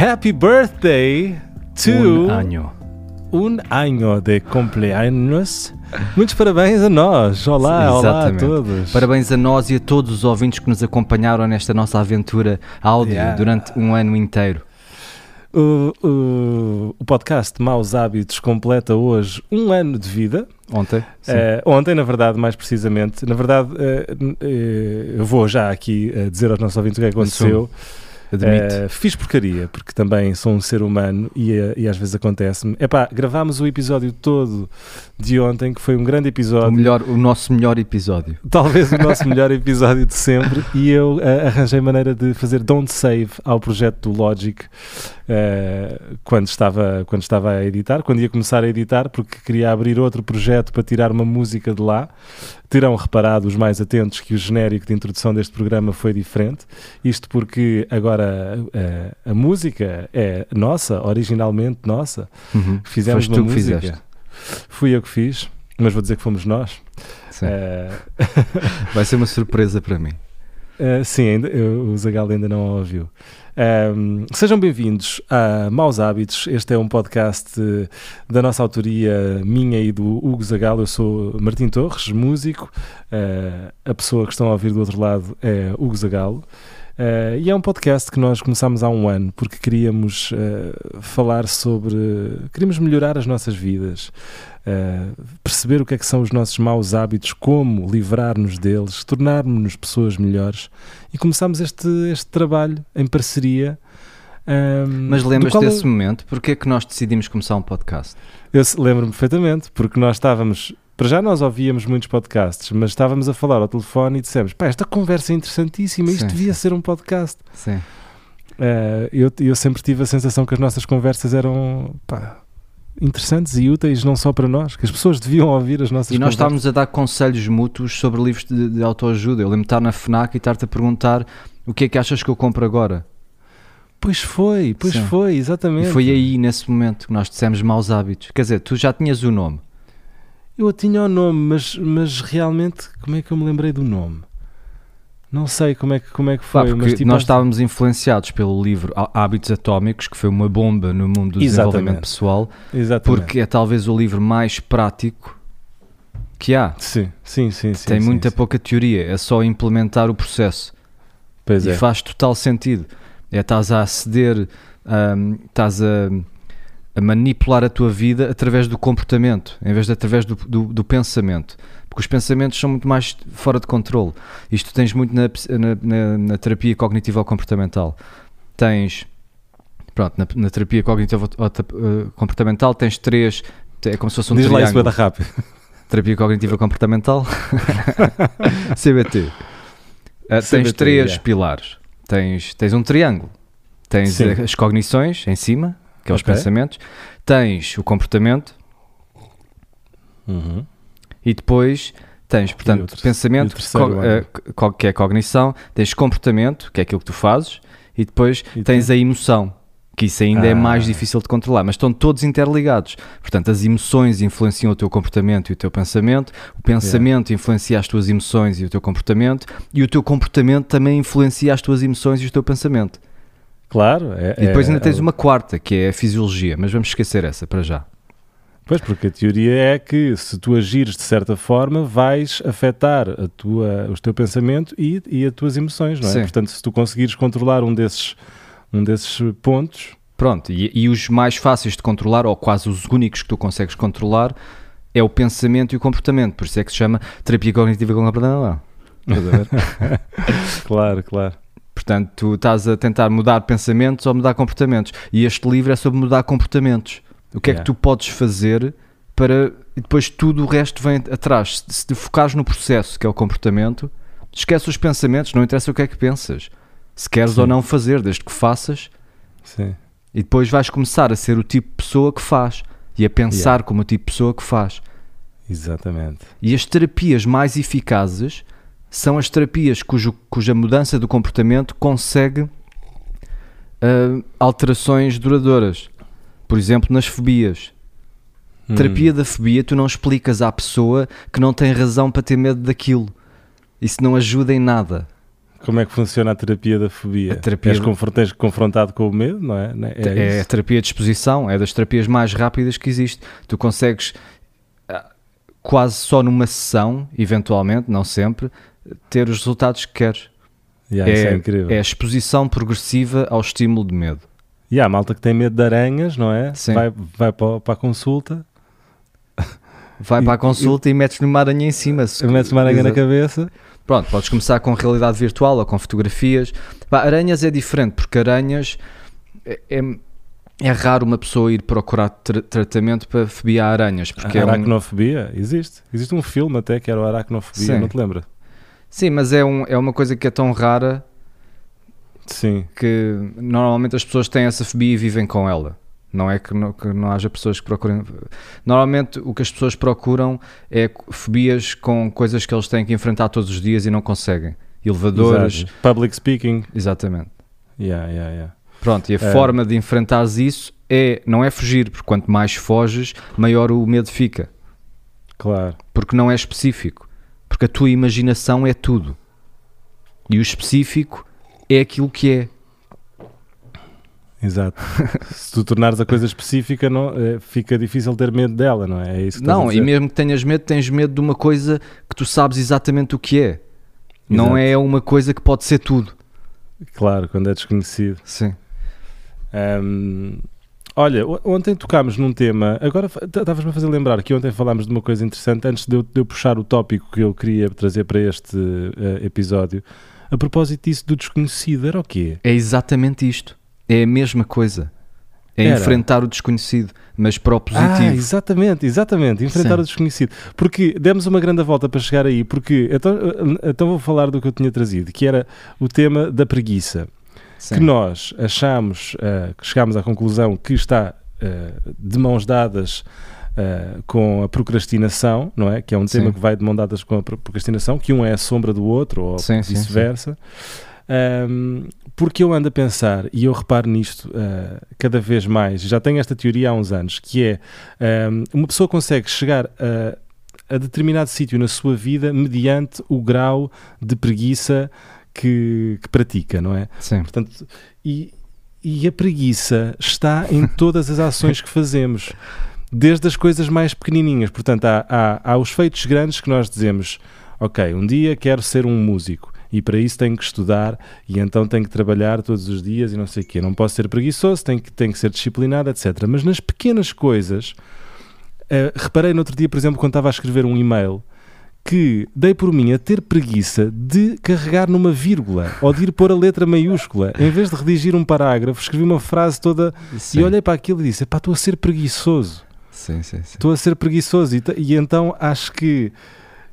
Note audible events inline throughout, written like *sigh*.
Happy birthday to Un año. un año de cumpleaños. Muitos parabéns a nós. Olá, olá a todos. Parabéns a nós e a todos os ouvintes que nos acompanharam nesta nossa aventura áudio Yeah. durante um ano inteiro. O, o- o podcast Maus Hábitos completa hoje um ano de vida. Ontem? Eh, ontem, na verdade, mais precisamente. Na verdade, n- eh, eu vou já aqui dizer aos nossos ouvintes o que é que Eh, fiz porcaria, porque também sou um ser humano e, eh, e às vezes acontece-me. Epá, gravámos o episódio todo de ontem, que foi um grande o, episódio. melhor, o nosso melhor episódio. *laughs* Talvez o nosso melhor episódio de sempre. E eu eh, arranjei maneira de fazer don't save ao projeto do Logic eh, quando, estava, quando estava a editar, quando ia começar a editar, porque queria abrir outro projeto para tirar uma música de lá. Terão reparado os mais atentos que o genérico de introdução deste programa foi diferente. Isto porque agora eh, a música é nossa, originalmente nossa. Uhum. Fizemos Foste uma tu que música. fizeste. Fui eu que fiz, mas vou dizer que fomos nós. Eh, *laughs* Vai ser uma surpresa para mim. Uh, sim, ainda, eu- o Zagal ainda não a ouviu. Um, sejam bem-vindos a Maus Hábitos. Este é um podcast eh, da nossa autoria, minha e do Hugo Zagal. Eu sou Martim Torres, músico. Uh, a pessoa que estão a ouvir do outro lado é Hugo Zagalo. Uh, e é um podcast que nós começámos há um ano porque queríamos uh, falar sobre. Queríamos melhorar as nossas vidas, uh, perceber o que é que são os nossos maus hábitos, como livrar-nos deles, tornarmos-nos pessoas melhores. E começámos este, este trabalho em parceria. um, Mas do lembras eu- desse momento? Porquê é que nós decidimos começar um podcast? eu lembro-me perfeitamente, porque nós estávamos. Para já nós ouvíamos muitos podcasts, mas estávamos a falar ao telefone e dissemos: pá, esta conversa é interessantíssima, isto Sim, devia sim. ser um podcast. Sim. Eh, eu, eu sempre tive a sensação que as nossas conversas eram pá, interessantes e úteis, não só para nós, que as pessoas deviam ouvir as nossas E nós conversas. estávamos a dar conselhos mútuos sobre livros de, de autoajuda. Eu lembro de estar na FNAC e estar-te a perguntar o que é que achas que eu compro agora. Pois foi, pois Sim. foi, exatamente. E foi aí, nesse momento, que nós dissemos maus hábitos. Quer dizer, tu já tinhas o nome. Eu tinha o nome, mas, mas realmente, como é que eu me lembrei do nome? Não sei como é que, como é que foi, porque mas tipo, nós estávamos influenciados pelo livro Há- Hábitos Atómicos, que foi uma bomba no mundo do Exatamente. desenvolvimento pessoal, exatamente. porque é talvez o livro mais prático que há. Sim, sim, sim. sim Tem sim, muita sim. pouca teoria, é só implementar o processo. Pois e é. faz total sentido. É estás a aceder, hum, estás a, a manipular a tua vida através do comportamento, em vez de através do, do, do pensamento. Porque os pensamentos são muito mais fora de controle. Isto tens muito na, na, na- terapia cognitivo-comportamental. Tens, pronto, na, na terapia cognitivo-comportamental tens três, é como se fosse um Diz lá isso triângulo. rápido. Terapia cognitiva *laughs* comportamental. *laughs* CBT. Uh, tens CBT, três yeah. pilares. Tens, tens um triângulo. Tens Sim. as cognições em cima, que é os Ok. pensamentos. Tens o comportamento Uhum. e depois tens, portanto, o terce- pensamento, co- uh, que é cognição. Tens comportamento, que é aquilo que tu fazes. E depois E tens tu? a emoção, que isso ainda é Ah. mais difícil de controlar, mas estão todos interligados. Portanto, as emoções influenciam o teu comportamento e o teu pensamento, o pensamento influencia as tuas emoções e o teu comportamento, e o teu comportamento também influencia as tuas emoções e o teu pensamento. Claro. É, E depois é- ainda tens uma quarta, que é a fisiologia, mas vamos esquecer essa para já. Pois, porque a teoria é que se tu agires de certa forma, vais afetar a tua, o teu pensamento e, e as tuas emoções, não é? Sim. Portanto, se tu conseguires controlar um desses, um desses pontos, Pronto, e, e os mais fáceis de controlar, ou quase os únicos que tu consegues controlar, é o pensamento e o comportamento. Por isso é que se chama terapia cognitiva. Estás a *laughs* claro, claro. Portanto, tu estás a tentar mudar pensamentos ou mudar comportamentos. E este livro é sobre mudar comportamentos. O que é Yeah. que tu podes fazer para. E depois tudo o resto vem atrás. Se te focares no processo, que é o comportamento, esquece os pensamentos, não interessa o que é que pensas. Se queres Sim. ou não fazer, desde que faças, Sim. e depois vais começar a ser o tipo de pessoa que faz e a pensar como o tipo de pessoa que faz. Exatamente. E as terapias mais eficazes são as terapias cujo, cuja mudança do comportamento consegue ah, alterações duradouras. Por exemplo, nas fobias. Hum. Terapia da fobia, tu não explicas à pessoa que não tem razão para ter medo daquilo. Isso não ajuda em nada. Como é que funciona a terapia da fobia? A terapia- És confron- tens confrontado com o medo, não é? Não é, é É, a terapia de exposição, é das terapias mais rápidas que existe. Tu consegues ah, quase só numa sessão, eventualmente, não sempre, ter os resultados que queres. Yeah, isso é incrível. é a exposição progressiva ao estímulo de medo. E há malta que tem medo de aranhas, não é? Sim. Vai, vai para, para a consulta, *laughs* Vai E- para a consulta e, metes-lhe uma aranha em cima. metes uma aranha na cabeça. Pronto, podes começar com realidade virtual ou com fotografias. Pá, aranhas é diferente, porque aranhas é, é, é raro uma pessoa ir procurar tra- tratamento para fobia a aranhas, porque a é um, aracnofobia existe. Existe um filme até que era o aracnofobia, Sim. não te lembra? Sim, mas é, um, é uma coisa que é tão rara Sim. que normalmente as pessoas têm essa fobia e vivem com ela. Não é que não, que não haja pessoas que procurem. Normalmente o que as pessoas procuram é fobias com coisas que eles têm que enfrentar todos os dias e não conseguem. Elevadores, Exato. Public speaking. exatamente. Yeah, yeah, yeah. Pronto, e a É. forma de enfrentares isso é, não é fugir, porque quanto mais foges, maior o medo fica. Claro. Porque não é específico. Porque a tua imaginação é tudo. E o específico é aquilo que é. Exato. *laughs* Se tu tornares a coisa específica, não, eh, fica difícil ter medo dela, não é? É isso Não, e mesmo que tenhas medo, tens medo de uma coisa que tu sabes exatamente o que é. Não Exato. é uma coisa que pode ser tudo. Claro, quando é desconhecido. Sim. Ahm, olha, ontem tocámos num tema. Agora estavas-me a fazer lembrar que ontem falámos de uma coisa interessante antes de eu, de eu puxar o tópico que eu queria trazer para este eh, episódio. A propósito disso do desconhecido, era o quê? É exatamente isto. É a mesma coisa. É Era. enfrentar o desconhecido, mas para o Ah, positivo. exatamente, exatamente. Enfrentar Sim. o desconhecido. Porque demos uma grande volta para chegar aí. Porque então, eh, então vou falar do que eu tinha trazido, que era o tema da preguiça. Sim. que nós achamos, eh, que chegámos à conclusão que está eh, de mãos dadas eh, com a procrastinação, não é? Que é um tema Sim. que vai de mãos dadas com a pro- procrastinação, que um é a sombra do outro, ou vice-versa. Ahm, porque eu ando a pensar, e eu reparo nisto eh, cada vez mais, já tenho esta teoria há uns anos, que é ahm, uma pessoa consegue chegar a, a determinado sítio na sua vida mediante o grau de preguiça que, que pratica, não é? Sim. Portanto, e, e a preguiça está em todas as ações que fazemos, desde as coisas mais pequenininhas. Portanto, há, há, há os feitos grandes que nós dizemos: Ok, um dia quero ser um músico e para isso tenho que estudar e então tenho que trabalhar todos os dias e não sei o quê. Não posso ser preguiçoso, tenho que, tenho que ser disciplinado, etc. Mas nas pequenas coisas, eh, reparei no outro dia, por exemplo, quando estava a escrever um e-mail. Que dei por mim a ter preguiça de carregar numa vírgula ou de ir pôr a letra maiúscula. Em vez de redigir um parágrafo, escrevi uma frase toda Sim. e olhei para aquilo e disse: Pá, estou a ser preguiçoso. Sim, sim. Estou a ser preguiçoso. E, e então acho que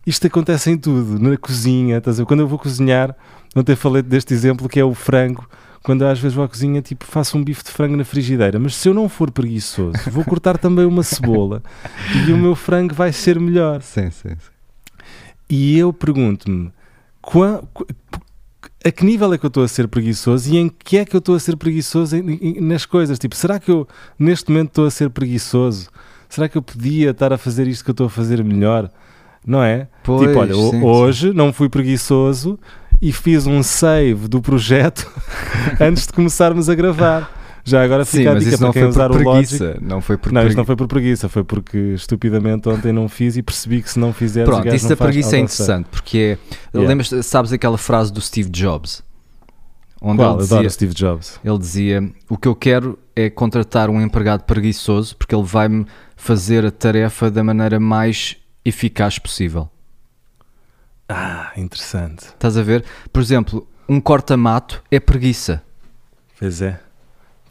isto acontece em tudo. Na cozinha, estás a quando eu vou cozinhar, ontem falei deste exemplo que é o frango. Quando às vezes vou à cozinha, tipo, faço um bife de frango na frigideira. Mas se eu não for preguiçoso, vou cortar também uma cebola *laughs* e o meu frango vai ser melhor. Sim, sim, sim. E eu pergunto-me a que nível é que eu estou a ser preguiçoso e em que é que eu estou a ser preguiçoso nas coisas? Tipo, será que eu neste momento estou a ser preguiçoso? Será que eu podia estar a fazer isto que eu estou a fazer melhor? Não é? Pois, tipo, olha, sim, hoje não fui preguiçoso e fiz um save do projeto *laughs* antes de começarmos a gravar. Já agora Sim, fica a mas dica para não quem foi usar por o Logic. preguiça. Não foi por Não, isto não foi por preguiça, foi porque estupidamente ontem não fiz e percebi que se não fizeres. o Pronto, isso da preguiça é interessante porque é. Yeah. Lembras, sabes aquela frase do Steve Jobs? Onde Qual? ele dizia, Adoro Steve Jobs. ele dizia: O que eu quero é contratar um empregado preguiçoso porque ele vai-me fazer a tarefa da maneira mais eficaz possível. Ah, interessante. Estás a ver? Por exemplo, um corta-mato é preguiça. Pois é.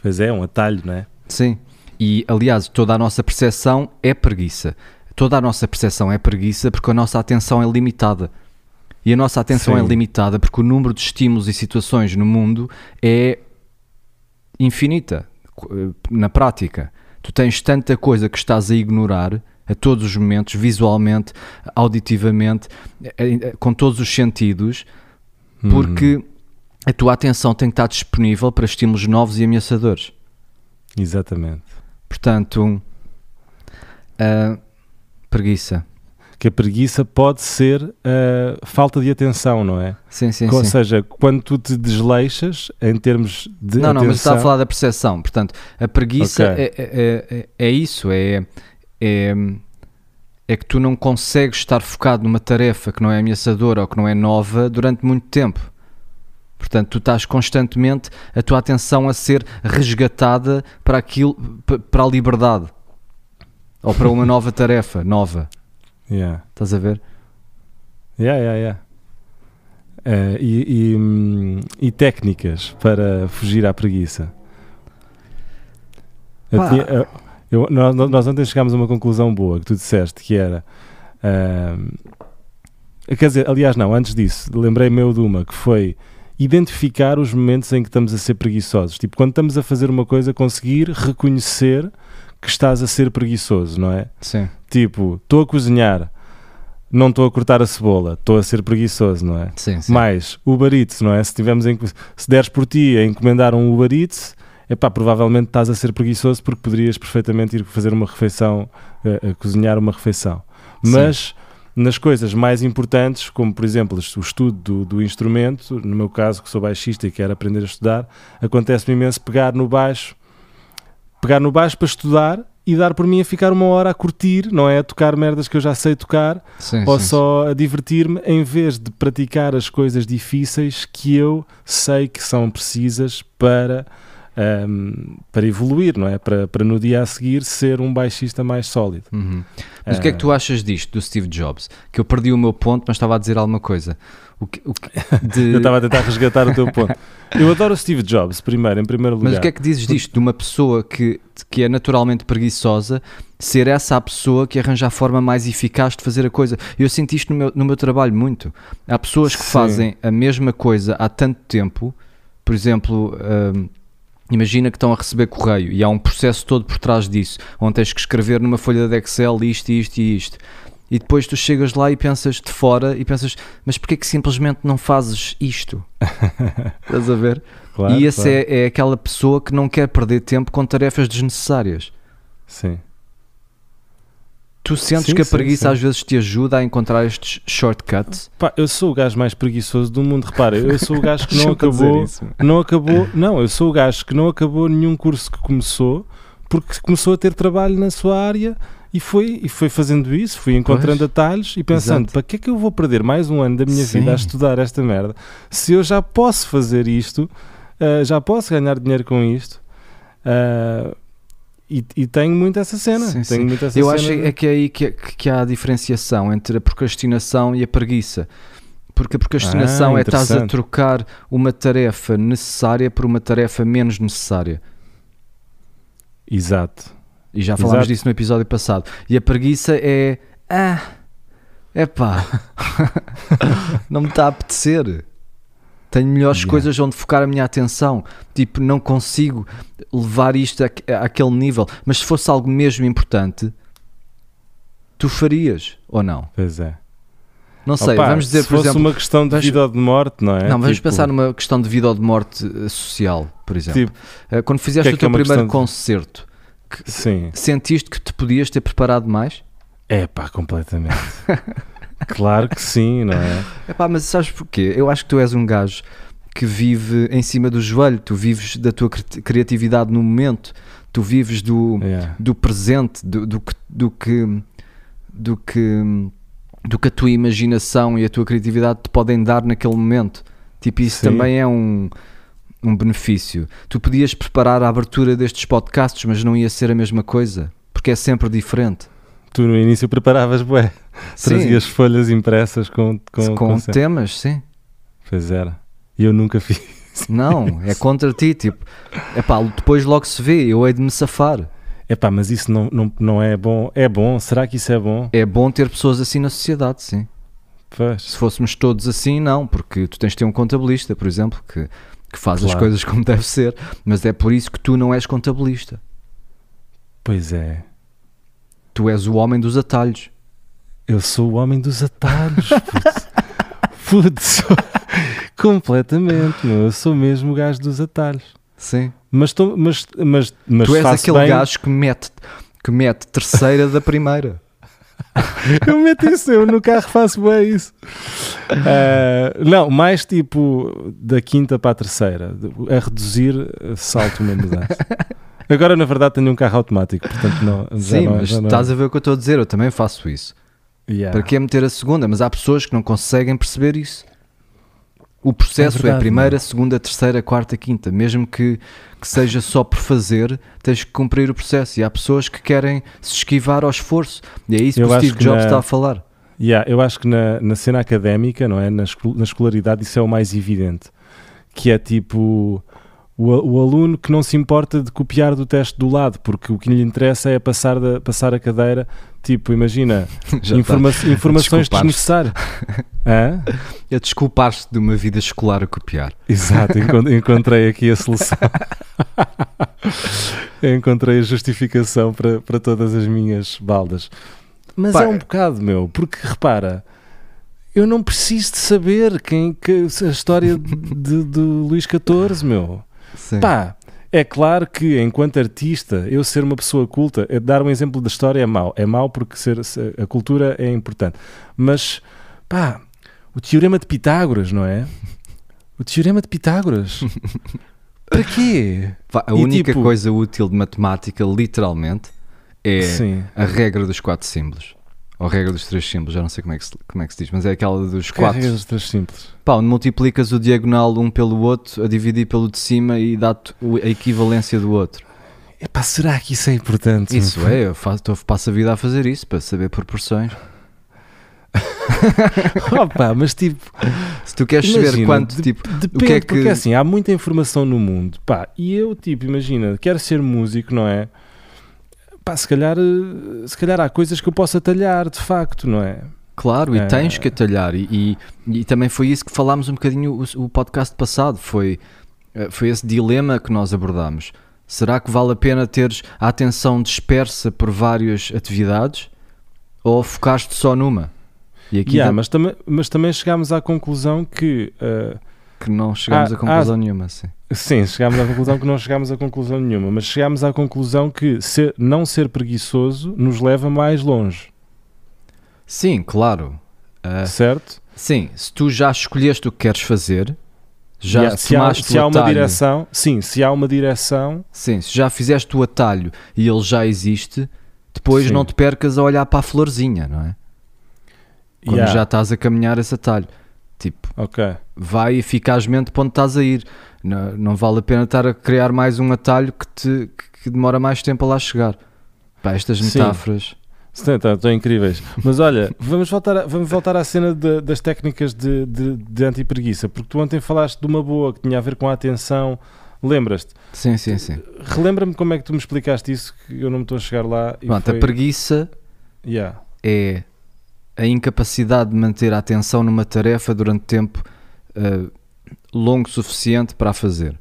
Pois é, um atalho, não é? Sim. E, aliás, toda a nossa percepção é preguiça. Toda a nossa percepção é preguiça porque a nossa atenção é limitada. E a nossa atenção Sim. é limitada porque o número de estímulos e situações no mundo é infinita. Co- Na prática, tu tens tanta coisa que estás a ignorar a todos os momentos, visualmente, auditivamente, eh, eh, com todos os sentidos, Hum. A tua atenção tem que estar disponível para estímulos novos e ameaçadores. Exatamente. Portanto, preguiça. que a preguiça pode ser uh, falta de atenção, não é? Sim, sim, Ou sim. seja, quando tu te desleixas em termos de Não, não, mas está a atenção- falar da percepção. Portanto, a preguiça Ok. é, é, é, é isso, é, é, é que tu não consegues estar focado numa tarefa que não é ameaçadora ou que não é nova durante muito tempo. Portanto, tu estás constantemente a tua atenção a ser resgatada para aquilo, pa- para a liberdade ou para uma *laughs* nova tarefa, nova. Yeah. Estás a ver? Yeah, yeah, yeah. Eh, e, e, hum, e técnicas para fugir à preguiça. Eu tinha- eu- eu- nós, nós ontem chegámos a uma conclusão boa que tu disseste que era. ahm, quer dizer, aliás, não, antes disso, lembrei-me eu de uma que foi identificar os momentos em que estamos a ser preguiçosos. Tipo, quando estamos a fazer uma coisa, conseguir reconhecer que estás a ser preguiçoso, não é? Sim. Tipo, estou a cozinhar, não estou a cortar a cebola, estou a ser preguiçoso, não é? Sim, sim. Mais Uber Eats, não é? Se, tivermos em- se deres por ti a encomendar um Uber Eats, epá, provavelmente estás a ser preguiçoso porque poderias perfeitamente ir fazer uma refeição, eh, a cozinhar uma refeição. Sim. Nas coisas mais importantes, como por exemplo o estudo do, do instrumento, no meu caso que sou baixista e quero aprender a estudar, acontece-me imenso pegar no baixo, pegar no baixo para estudar e dar por mim a ficar uma hora a curtir, não é? A tocar merdas que eu já sei tocar, Sim, ou sim, só a divertir-me em vez de praticar as coisas difíceis que eu sei que são precisas para, ahm, para evoluir, não é? Para, para no dia a seguir ser um baixista mais sólido. Uhum. Mas o que é que tu achas disto, do Steve Jobs? Que eu perdi o meu ponto, mas estava a dizer alguma coisa. O que, o que- de- *laughs* Eu estava a tentar resgatar o teu ponto. *laughs* Eu adoro o Steve Jobs, primeiro, em primeiro lugar. Mas o que é que dizes disto de uma pessoa que, que é naturalmente preguiçosa ser essa a pessoa que arranja a forma mais eficaz de fazer a coisa? Eu sinto isto no meu, no meu trabalho muito. Há pessoas que Sim. fazem a mesma coisa há tanto tempo, por exemplo. Imagina que estão a receber correio e há um processo todo por trás disso, onde tens que escrever numa folha de Excel isto, isto e isto. E depois tu chegas lá e pensas de fora e pensas, mas porquê que simplesmente não fazes isto? *laughs* Estás a ver? Claro, e esse claro. é, é aquela pessoa que não quer perder tempo com tarefas desnecessárias. Sim. Tu sentes Sim, que a preguiça sim. às vezes te ajuda a encontrar estes shortcuts? Pá, eu sou o gajo mais preguiçoso do mundo. Repara, eu sou o gajo que *laughs* não acabou. Não acabou. Não, eu sou o gajo que não acabou nenhum curso que começou porque começou a ter trabalho na sua área e foi, e foi fazendo isso, fui encontrando Pois. atalhos e pensando, Exato. para que é que eu vou perder mais um ano da minha vida a estudar esta merda se eu já posso fazer isto, ah, já posso ganhar dinheiro com isto ah, e, e tenho muito essa cena. Sim, tenho sim. muito essa Eu cena acho de- é que é aí que, que há a diferenciação entre a procrastinação e a preguiça. Porque a procrastinação Ah, é estás a trocar uma tarefa necessária por uma tarefa menos necessária. Exato. E já falámos Exato. disso no episódio passado. E a preguiça é. Ah, é pá, *laughs* não me está a apetecer. Tenho melhores Yeah. coisas onde focar a minha atenção. Tipo, não consigo levar isto a, àquele nível. Mas se fosse algo mesmo importante, tu farias ou não? Pois é. Não sei, Opa, vamos dizer, se por fosse exemplo. uma questão de vida ou de morte, não é? não, vamos Tipo, pensar numa questão de vida ou de morte eh, social, por exemplo. Tipo, Eh, Quando fizeste que é o é teu uma primeiro de- concerto, sentiste que te podias ter preparado mais? É pá, completamente. *laughs* claro que sim, não é? Epá, mas sabes porquê? Eu acho que tu és um gajo que vive em cima do joelho, tu vives da tua cri- criatividade no momento, tu vives do, Yeah. do presente, do, do, que, do, que, do, que, do que a tua imaginação e a tua criatividade te podem dar naquele momento. Tipo, isso Sim. também é um, um benefício. Tu podias preparar a abertura destes podcasts, mas não ia ser a mesma coisa, porque é sempre diferente. Tu no início preparavas, bué. Trazias folhas impressas com, com, com, temas, sim. Pois era. E eu nunca fiz. Não, é contra ti, tipo, epá, depois logo se vê, eu hei de me safar. Epá, mas isso não, não, não é bom. É bom? Será que isso é bom? É bom ter pessoas assim na sociedade, sim. Pois. Se fôssemos todos assim, não, porque tu tens de ter um contabilista, por exemplo, que, que faz as Claro. coisas como deve ser, mas é por isso que tu não és contabilista. Pois é. Tu és o homem dos atalhos. Eu sou o homem dos atalhos. Putz, *laughs* completamente. Meu. Eu sou mesmo o gajo dos atalhos. Sim. Mas, tô, mas, mas, mas tu és aquele bem- gajo que mete, que mete terceira da primeira. *laughs* eu meto isso, eu no carro faço bem isso. Uh, não, mais tipo da quinta para a terceira, a reduzir, salto uma mudança. Agora, na verdade, tenho um carro automático, portanto, não. Sim, não, mas não... estás a ver o que eu estou a dizer, eu também faço isso. Yeah. Para que meter a segunda? Mas há pessoas que não conseguem perceber isso. O processo é, verdade, a primeira, meu. segunda, terceira, quarta, quinta. Mesmo que, que seja só por fazer, tens que cumprir o processo. E há pessoas que querem se esquivar ao esforço. E é isso Eu que o Steve Jobs na- está a falar. Yeah, eu acho que na, na cena académica, não é? Na, escol- na escolaridade, isso é o mais evidente. Que é tipo o, o aluno que não se importa de copiar do teste do lado, porque o que lhe interessa é passar, da, passar a cadeira. Tipo, imagina, *laughs* Já informa- informações Desculpar-te. desnecessárias. *laughs* Hã? É desculpar-se de uma vida escolar a copiar. Exato, *laughs* encon- encontrei aqui a solução. encontrei a justificação para, para todas as minhas baldas. Mas Pá, é um bocado, meu, porque repara, eu não preciso de saber quem, que, a história de, de Luís XIV, meu. Sim. Pá, é claro que enquanto artista, eu ser uma pessoa culta, é dar um exemplo da história é mau. É mau porque ser, se- a cultura é importante. Mas, pá, o teorema de Pitágoras, não é? O teorema de Pitágoras. *laughs* Para quê? A E única tipo- coisa útil de matemática, literalmente, é Sim. a regra dos quatro símbolos. Ou a regra dos três símbolos, já não sei como é que se, como é que se diz, mas é aquela dos Quatro. quatro. Regras três simples. Pá, onde multiplicas o diagonal um pelo outro, a dividir pelo de cima e dá-te a equivalência do outro. Epá, será que isso é importante? Isso é, eu faço, tô- passo a vida a fazer isso, para saber proporções. *laughs* Opa, mas tipo, Se tu queres saber Imagina, quanto, de- tipo, depende, o que é que... porque assim, há muita informação no mundo, pá, e eu, tipo, imagina, quero ser músico, não é? Pá, se calhar, eh, se calhar há coisas que eu posso atalhar, de facto, não é? Claro, e Eh, tens que atalhar. E, e, e também foi isso que falámos um bocadinho o, o podcast passado. Foi, eh, foi esse dilema que nós abordámos. Será que vale a pena teres a atenção dispersa por várias atividades ou focaste só numa? E aqui Yeah, dá- mas, também, mas também chegámos à conclusão que, eh, que não chegámos Ah, a conclusão nenhuma. Sim. Sim, chegámos à conclusão que não chegámos a conclusão nenhuma, mas chegámos à conclusão que ser, não ser preguiçoso nos leva mais longe, sim, claro. Ah, certo? sim, se tu já escolheste o que queres fazer, já Yeah, se há, se o há uma atalho- direção, sim, se há uma direção, Sim, se já fizeste o atalho e ele já existe, depois Sim. não te percas a olhar para a florzinha, não é? Quando yeah, já estás a caminhar esse atalho. Tipo, ok. vai eficazmente para onde estás a ir. Não, não vale a pena estar a criar mais um atalho que, te, que- demora mais tempo a lá chegar. Pá, estas Sim. metáforas. Estão, estão- estão incríveis. Mas olha, vamos voltar, a- vamos voltar à cena de- das técnicas de, de, de anti-preguiça, porque tu ontem falaste de uma boa que tinha a ver com a atenção. Lembras-te? Sim, sim, sim. Relembra-me como é que tu me explicaste isso, que eu não me estou a chegar lá. E Pronto, foi... a preguiça Yeah. é a incapacidade de manter a atenção numa tarefa durante tempo eh, longo suficiente para a fazer.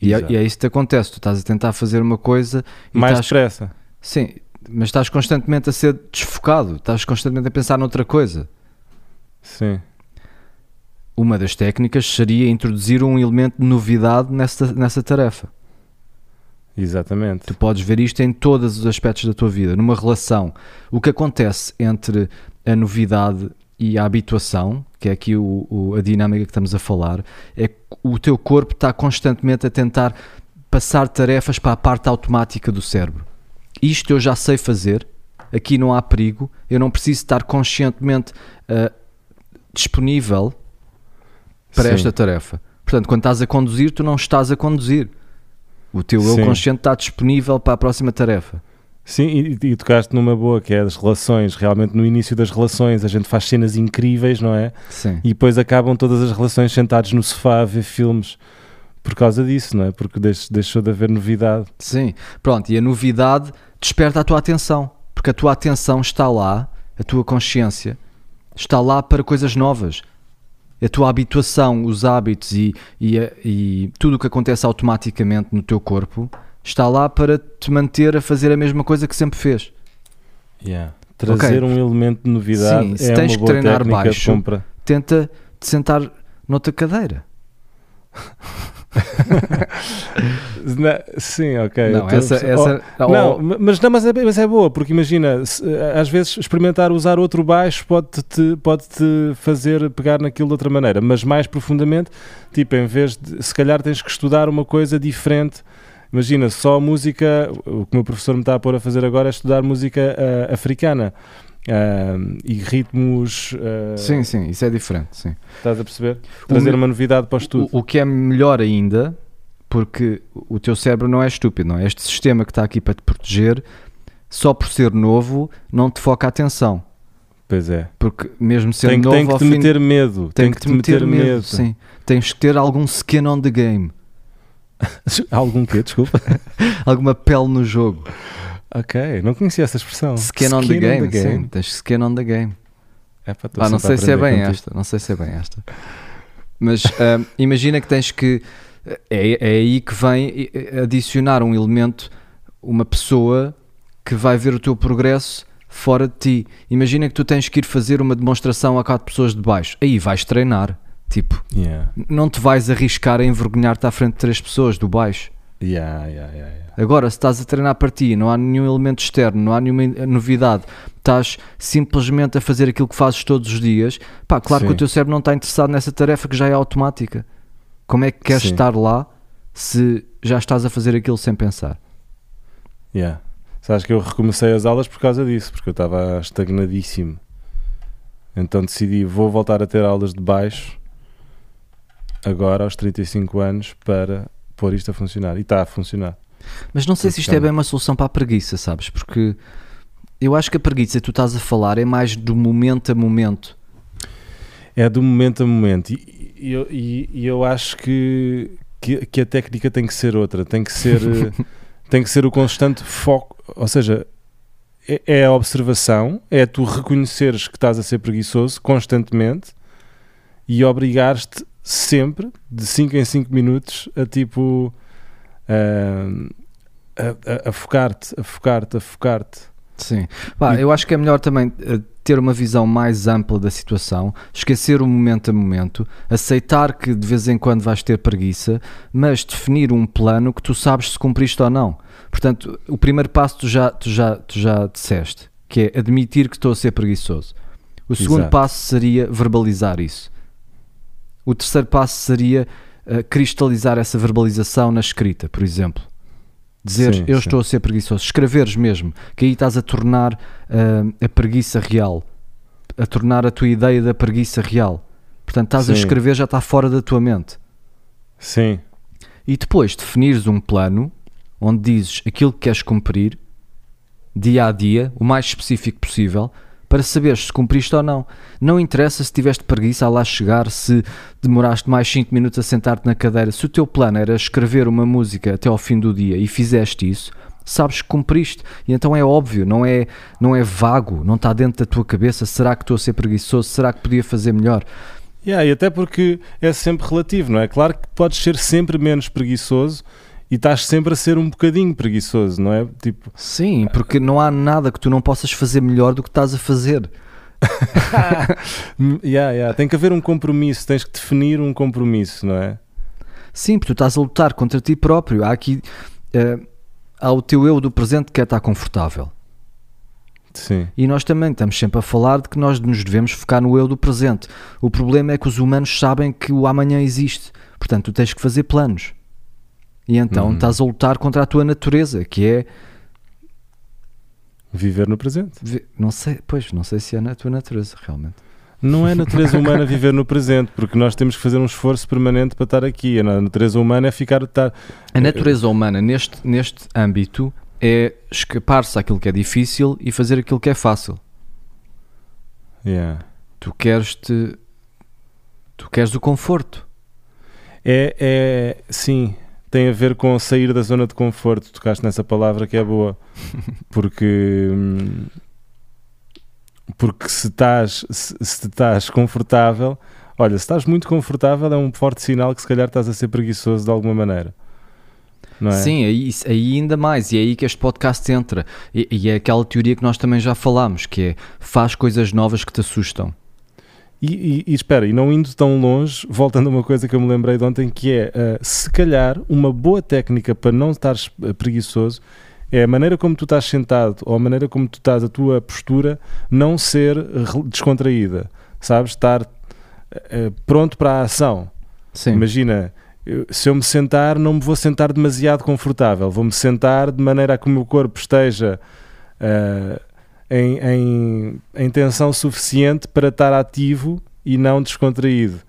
E é, e é isso que te acontece. Tu estás a tentar fazer uma coisa e Mais estás, depressa. sim, mas estás constantemente a ser desfocado, estás constantemente a pensar noutra coisa. Sim. Uma das técnicas seria introduzir um elemento de novidade nessa, nessa tarefa. Exatamente. Tu podes ver isto em todos os aspectos da tua vida. Numa relação, o que acontece entre a novidade e a habituação, que é aqui o, o- a dinâmica que estamos a falar, é que o teu corpo está constantemente a tentar passar tarefas para a parte automática do cérebro. Isto eu já sei fazer, aqui não há perigo, eu não preciso estar conscientemente ah, disponível para Sim. esta tarefa. Portanto, quando estás a conduzir, tu não estás a conduzir. O teu eu consciente está disponível para a próxima tarefa. Sim, e, e tocaste numa boa, que é as relações. Realmente, no início das relações, a gente faz cenas incríveis, não é? Sim. E depois acabam todas as relações sentados no sofá a ver filmes por causa disso, não é? Porque deix- deixou de haver novidade. Sim. Pronto, e a novidade desperta a tua atenção. Porque a tua atenção está lá, a tua consciência está lá para coisas novas. A tua habituação, os hábitos e, e, e tudo o que acontece automaticamente no teu corpo está lá para te manter a fazer a mesma coisa que sempre fez. Trazer um elemento de novidade Sim, se é tens uma que boa treinar técnica baixo, de compra. Tenta te sentar noutra cadeira. Na- Sim, ok. Não, tô essa, essa Oh, oh, não, mas, não, mas, é, mas é boa, porque imagina, se, às vezes experimentar usar outro baixo pode-te pode -te fazer pegar naquilo de outra maneira, mas mais profundamente, tipo, em vez de, se calhar tens que estudar uma coisa diferente. Imagina, só música, o que o meu professor me está a pôr a fazer agora é estudar música eh, africana ah, e ritmos. eh, Sim, sim, isso é diferente, sim. Estás a perceber? Trazer me- uma novidade para o estudo. O, o que é melhor ainda, porque o teu cérebro não é estúpido, não é? Este sistema que está aqui para te proteger, só por ser novo, não te foca a atenção. Pois é. Porque mesmo sendo Tem, novo, tem que te fim- meter medo. tem que te meter, medo. Sim. Tens que ter algum skin on the game, *laughs* Algum quê? Desculpa. *laughs* alguma pele no jogo. ok, não conhecia essa expressão. Skin, on the game, sim. Tens skin on the game. É estou Pá, não sei se é bem contigo. esta, não sei se é bem esta. Mas ahm, *laughs* imagina que tens que. É, é aí que vem adicionar um elemento, uma pessoa que vai ver o teu progresso fora de ti. Imagina que tu tens que ir fazer uma demonstração a quatro pessoas de baixo. Aí vais treinar. Tipo, Yeah. não te vais arriscar a envergonhar-te à frente de três pessoas do baixo. Yeah, yeah. Agora, se estás a treinar para ti, não há nenhum elemento externo, não há nenhuma novidade, estás simplesmente a fazer aquilo que fazes todos os dias, pá, claro que Sim. o teu cérebro não está interessado nessa tarefa que já é automática. Como é que queres Sim. estar lá se já estás a fazer aquilo sem pensar? Yeah. Sabes que eu recomecei as aulas por causa disso, porque eu estava estagnadíssimo. Então decidi, vou voltar a ter aulas de baixo agora aos 35 anos para pôr isto a funcionar. E está a funcionar. Mas não sei se isto é bem uma solução para a preguiça, sabes? Porque eu acho que a preguiça que tu estás a falar é mais do momento a momento. É do momento a momento. E, eu, e- e eu acho que, que, que a técnica tem que ser outra. Tem que ser, *laughs* tem que ser o constante foco. Ou seja, é, é a observação, é tu reconheceres que estás a ser preguiçoso constantemente e obrigares-te sempre, de 5 em 5 minutos, a tipo. ah, a, focar-te, a focar-te, a focar-te. Sim. Pá, eu acho que é melhor também eh, ter uma visão mais ampla da situação, esquecer o momento a momento, aceitar que de vez em quando vais ter preguiça, mas definir um plano que tu sabes se cumpriste ou não. Portanto, o primeiro passo tu já, tu já, tu já disseste, que é admitir que estou a ser preguiçoso. O segundo Exato. passo seria verbalizar isso. O terceiro passo seria eh, cristalizar essa verbalização na escrita, por exemplo. Dizer Sim, eu sim. estou a ser preguiçoso. Escreveres mesmo, que aí estás a tornar ah, a preguiça real, a tornar a tua ideia da preguiça real. Portanto, estás a Sim. escrever, já está fora da tua mente. Sim, E depois definires um plano onde dizes aquilo que queres cumprir dia a dia, o mais específico possível, para saberes se cumpriste ou não. Não interessa se tiveste preguiça a lá chegar, se demoraste mais 5 minutos a sentar-te na cadeira. Se o teu plano era escrever uma música até ao fim do dia e fizeste isso, sabes que cumpriste. E então é óbvio, não é, não é vago, não está dentro da tua cabeça. Será que estou a ser preguiçoso? Será que podia fazer melhor? Yeah, e até porque é sempre relativo, não é? Claro que podes ser sempre menos preguiçoso e estás sempre a ser um bocadinho preguiçoso, não é? Tipo, Sim, porque não há nada que tu não possas fazer melhor do que estás a fazer. *laughs* yeah, yeah, tem que haver um compromisso, tens que definir um compromisso, não é? Sim, porque tu estás a lutar contra ti próprio. Há aqui eh, há o teu eu do presente que quer estar confortável. Sim, E nós também estamos sempre a falar de que nós nos devemos focar no eu do presente. O problema é que os humanos sabem que o amanhã existe. Portanto, tu tens que fazer planos. E então Uhum. estás a lutar contra a tua natureza, que é. viver no presente. vi- Não sei, pois, não sei se é na tua natureza, realmente. Não é natureza *laughs* humana viver no presente, porque nós temos que fazer um esforço permanente para estar aqui. A natureza humana é ficar. Estar... A natureza humana, neste, neste âmbito, é escapar-se àquilo que é difícil e fazer aquilo que é fácil. Yeah. Tu queres te. Tu queres o conforto. É, é, sim, tem a ver com sair da zona de conforto. Tocaste nessa palavra que é boa, *laughs* porque hum, porque se estás se, se estás confortável, olha, se estás muito confortável é um forte sinal que se calhar estás a ser preguiçoso de alguma maneira. É? Sim, aí, aí ainda mais, e é aí que este podcast entra. E, e é aquela teoria que nós também já falámos, que é faz coisas novas que te assustam. E, e, e espera, e não indo tão longe, voltando a uma coisa que eu me lembrei de ontem, que é, uh, se calhar, uma boa técnica para não estares uh, preguiçoso é a maneira como tu estás sentado ou a maneira como tu estás, a tua postura, não ser descontraída, sabes? Estar uh, pronto para a ação. Sim. Imagina, se eu me sentar, não me vou sentar demasiado confortável, vou-me sentar de maneira a que o meu corpo esteja ah, em, em, em tensão suficiente para estar ativo e não descontraído.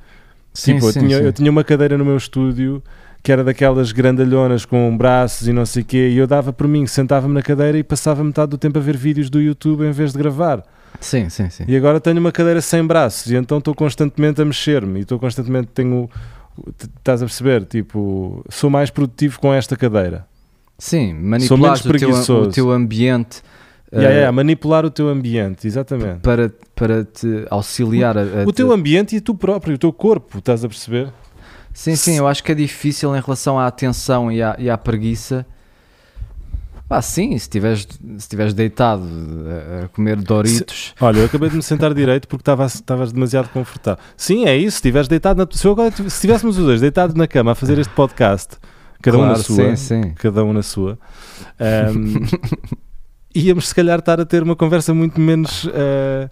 Sim, tipo, sim, eu, tinha, sim. eu tinha uma cadeira no meu estúdio que era daquelas grandalhonas com braços e não sei o quê, e eu dava por mim, sentava-me na cadeira e passava metade do tempo a ver vídeos do YouTube em vez de gravar. Sim, sim, sim. E agora tenho uma cadeira sem braços e então estou constantemente a mexer-me e estou constantemente tenho estás a perceber, tipo, sou mais produtivo com esta cadeira. Sim, menos manipular o teu, o teu ambiente Yeah, eh, yeah, manipular o teu ambiente, exatamente. para, para te auxiliar a, a O te- teu ambiente e tu próprio, o teu corpo, estás a perceber? Sim, sim, eu acho que é difícil em relação à atenção e à, e à preguiça. Pá, sim, se estiveres se estiveres deitado a, a comer Doritos. Olha, eu acabei de me sentar direito porque estava- estavas demasiado confortável. Sim, é isso, se estiveres deitado na se, eu agora, se estivéssemos os dois deitados na cama a fazer este podcast, cada um na Claro, sua, Sim, sim. cada um na sua, ahm, *laughs* íamos se calhar estar a ter uma conversa muito menos ah,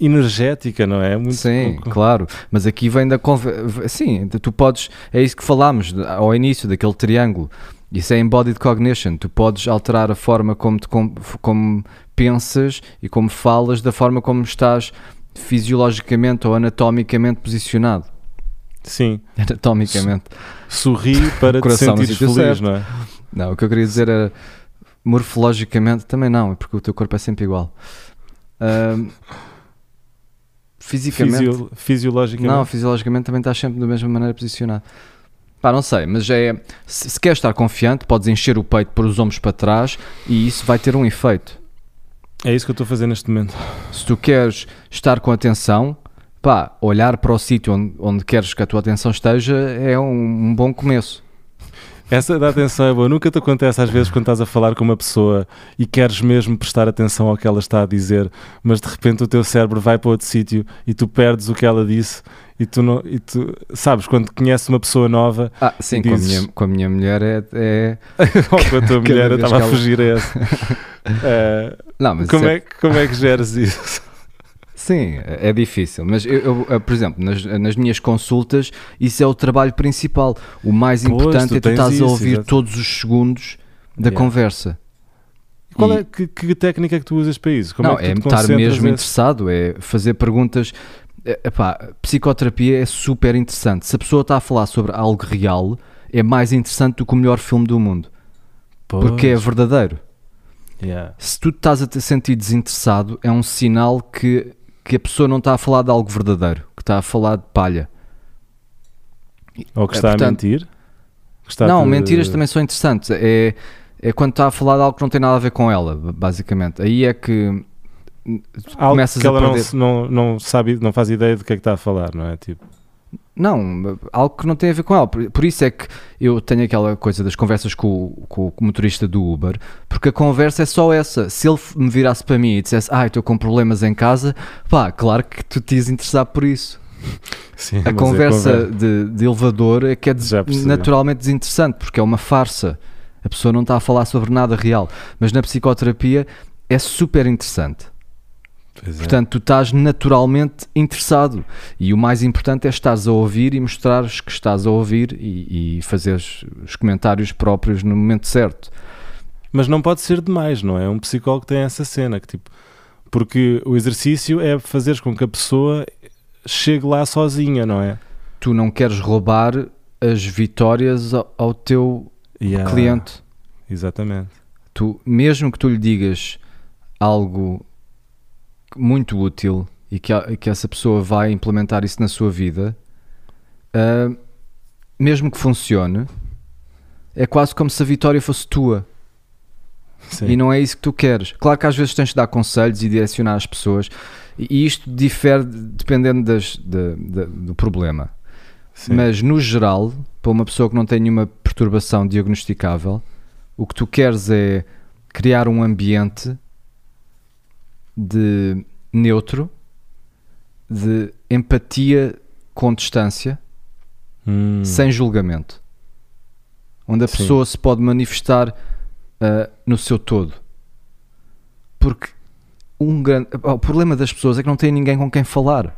energética, não é? Muito, Sim, claro. Mas aqui vem da conversa. Sim, tu podes. É isso que falámos ao início daquele triângulo. Isso é embodied cognition. Tu podes alterar a forma como, te, como, como pensas e como falas da forma como estás fisiologicamente ou anatomicamente posicionado. Sim, Anatomicamente. sorri para *laughs* te sítio feliz, certo. não é? Não, o que eu queria dizer era morfologicamente também não, é porque o teu corpo é sempre igual. Ahm, fisicamente. Fisio- fisiologicamente. Não, fisiologicamente também estás sempre da mesma maneira posicionado. Pá, não sei, mas é. Se, se queres estar confiante, podes encher o peito, pôr os ombros para trás e isso vai ter um efeito. É isso que eu estou a fazer neste momento. Se tu queres estar com atenção, pá, olhar para o sítio onde, onde queres que a tua atenção esteja é um, um bom começo. Essa da atenção é boa. Nunca te acontece às vezes quando estás a falar com uma pessoa e queres mesmo prestar atenção ao que ela está a dizer, mas de repente o teu cérebro vai para outro sítio e tu perdes o que ela disse e tu não. E tu, sabes, quando conheces uma pessoa nova, Ah, sim, com a, Dizes- minha, com a minha mulher é. é- *laughs* ou com a tua *laughs* mulher, eu estava que a ela- fugir a essa. *laughs* Eh, Não, mas como, é- é, como é que geres isso? Sim, é difícil, mas eu, eu, eu, por exemplo, nas, nas minhas consultas, isso é o trabalho principal. O mais Pois, importante tu é tu estás isso, a ouvir exato. todos os segundos da Yeah. conversa. Qual é, que, que técnica é que tu usas para isso? Como não, é te estar mesmo nesse- interessado, é fazer perguntas. É, epá, psicoterapia é super interessante. Se a pessoa está a falar sobre algo real, é mais interessante do que o melhor filme do mundo, porque é Pois, verdadeiro. yeah. Se tu estás a te sentir desinteressado, é um sinal que, que a pessoa não está a falar de algo verdadeiro, que está a falar de palha. Ou que É, está a portanto- mentir? Que está não, a- mentiras também são interessantes. É, é quando está a falar de algo que não tem nada a ver com ela, basicamente. Aí é que Algo começas que a ela não, perder. se- não, não sabe, não faz ideia do que é que está a falar, não é? Tipo, Não, algo que não tem a ver com ela. Por, isso é que eu tenho aquela coisa das conversas com, o- com o motorista do Uber, porque a conversa é só essa. Se ele me virasse para mim e dissesse, ah, estou com problemas em casa, pá, claro que tu te ias interessar por isso. sim, A é conversa conver- de, de elevador é que é des- naturalmente desinteressante, porque é uma farsa. A pessoa não está a falar sobre nada real. Mas na psicoterapia é super interessante. Pois é. Portanto, tu estás naturalmente interessado. E o mais importante é estares a ouvir e mostrares que estás a ouvir e, e fazeres os comentários próprios no momento certo. Mas não pode ser demais, não é? Um psicólogo tem essa cena que tipo, porque o exercício é fazeres com que a pessoa chegue lá sozinha, não é? Tu não queres roubar as vitórias ao, ao teu Yeah, cliente. Exatamente. Tu, mesmo que tu lhe digas algo muito útil e que, que essa pessoa vai implementar isso na sua vida, ah, mesmo que funcione, é quase como se a vitória fosse tua. Sim. E não é isso que tu queres. Claro que às vezes tens de dar conselhos e direcionar as pessoas, e isto difere dependendo das, da- da- do problema. Sim. Mas no geral, para uma pessoa que não tem nenhuma perturbação diagnosticável, o que tu queres é criar um ambiente de neutro, de empatia com distância, Hum. sem julgamento. Onde a Sim. pessoa se pode manifestar ah, no seu todo. Porque um grande, o problema das pessoas é que não têm ninguém com quem falar.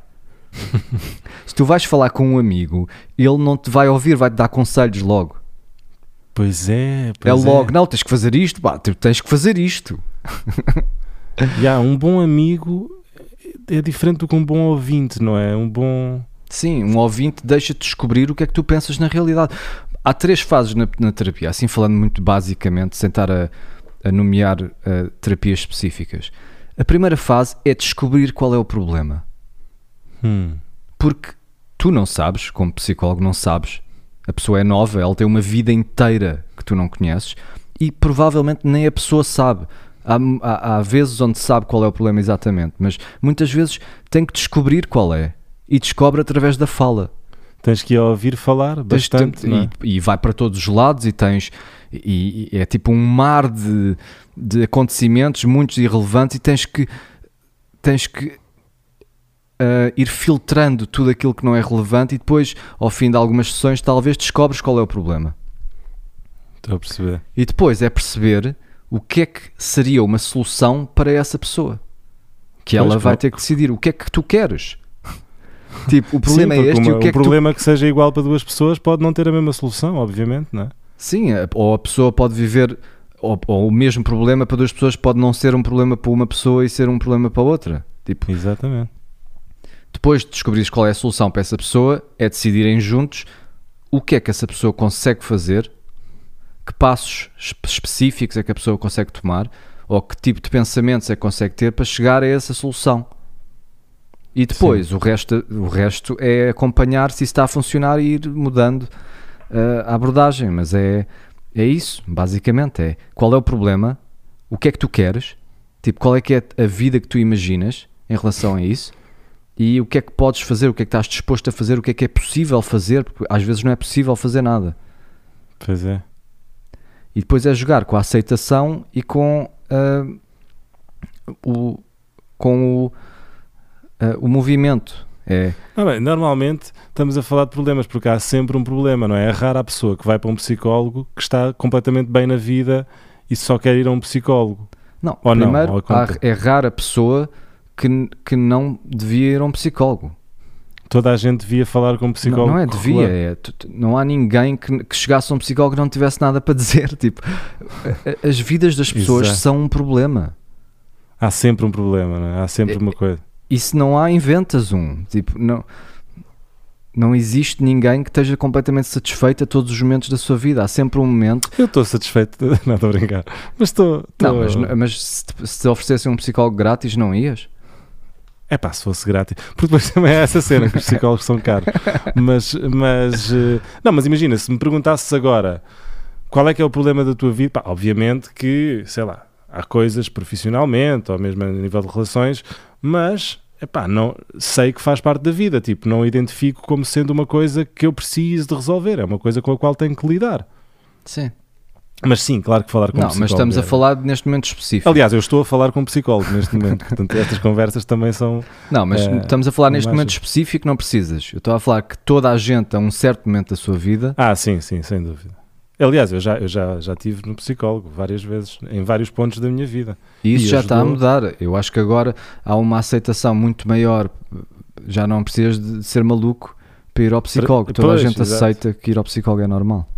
*laughs* se tu vais falar com um amigo, ele não te vai ouvir, vai-te dar conselhos logo. Pois é, é pois logo, não, tens que fazer isto, pá, tens que fazer isto. *laughs* Já, um bom amigo é diferente do que um bom ouvinte, não é? Um bom. Sim, um ouvinte deixa-te descobrir o que é que tu pensas na realidade. Há três fases na, na terapia, assim falando muito basicamente, sem estar a, a nomear eh, terapias específicas. A primeira fase é descobrir qual é o problema. Hum. Porque tu não sabes, como psicólogo, não sabes. A pessoa é nova, ela tem uma vida inteira que tu não conheces e provavelmente nem a pessoa sabe. Há, há, há vezes onde sabe qual é o problema exatamente, mas muitas vezes tem que descobrir qual é e descobre através da fala. Tens que ir ouvir falar Tens bastante. não é? e, e vai para todos os lados e tens e, e é tipo um mar de, de acontecimentos muitos irrelevantes e tens que tens que ah, ir filtrando tudo aquilo que não é relevante e depois ao fim de algumas sessões talvez descobres qual é o problema Estou a perceber. e depois é perceber o que é que seria uma solução para essa pessoa que Pois, ela vai pô. ter que decidir o que é que tu queres *laughs* tipo o problema Sim, é este uma- o que é que tu problema que seja igual para duas pessoas pode não ter a mesma solução, obviamente, não é? Sim, ou a pessoa pode viver, ou, ou o mesmo problema para duas pessoas pode não ser um problema para uma pessoa e ser um problema para outra. Tipo, Exatamente. depois de descobrires qual é a solução para essa pessoa, é decidirem juntos o que é que essa pessoa consegue fazer, que passos espe- específicos é que a pessoa consegue tomar, ou que tipo de pensamentos é que consegue ter para chegar a essa solução. E depois o resto, o resto é acompanhar se isso está a funcionar e ir mudando uh, a abordagem. Mas é, é isso, basicamente. É qual é o problema, o que é que tu queres, tipo, qual é que é a vida que tu imaginas em relação a isso e o que é que podes fazer, o que é que estás disposto a fazer, o que é que é possível fazer, porque às vezes não é possível fazer nada. Pois é. E depois é jogar com a aceitação e com ah, o com o, ah, o movimento. É, Ah, bem, normalmente estamos a falar de problemas porque há sempre um problema, não é? É rara a pessoa que vai para um psicólogo que está completamente bem na vida e só quer ir a um psicólogo. não, Ou não, primeiro conta. é rara a pessoa que, que não devia ir a um psicólogo. Toda a gente devia falar com um Não, psicólogo. não é devia, é, não há ninguém que, que chegasse a um psicólogo que não tivesse nada para dizer. *laughs* Tipo, as vidas das pessoas Exato. são um problema. Há sempre um problema, não é? Há sempre É- uma coisa. E se não há, inventas um. Tipo, não, não existe ninguém que esteja completamente satisfeito a todos os momentos da sua vida. Há sempre um momento. Eu estou satisfeito, *laughs* não estou a brincar, mas estou. Não, estou- mas, mas se, te- se te oferecessem um psicólogo grátis, não ias? É pá, se fosse grátis. Porque depois também é essa cena que os psicólogos são caros. Mas, mas eh, não, mas imagina, se me perguntasses agora qual é que é o problema da tua vida, pá, obviamente que, sei lá, há coisas profissionalmente ou mesmo a nível de relações, mas epá, não, sei que faz parte da vida, tipo, não identifico como sendo uma coisa que eu preciso de resolver, é uma coisa com a qual tenho que lidar. Sim. Mas sim, claro que falar com um Não, mas psicólogo estamos a é- falar neste momento específico. Aliás, eu estou a falar com um psicólogo neste momento, portanto, estas conversas também são. Não, mas Eh, estamos a falar neste momento específico, não precisas. Eu estou a falar que toda a gente, a um certo momento da sua vida, Ah, sim, sim, sem dúvida. Aliás, eu já, eu já, já tive no psicólogo várias vezes, em vários pontos da minha vida. e isso E já está a ajudou. mudar. Eu acho que agora há uma aceitação muito maior. Já não precisas de ser maluco para ir ao psicólogo. Toda Pois, a gente exato. aceita que ir ao psicólogo é normal.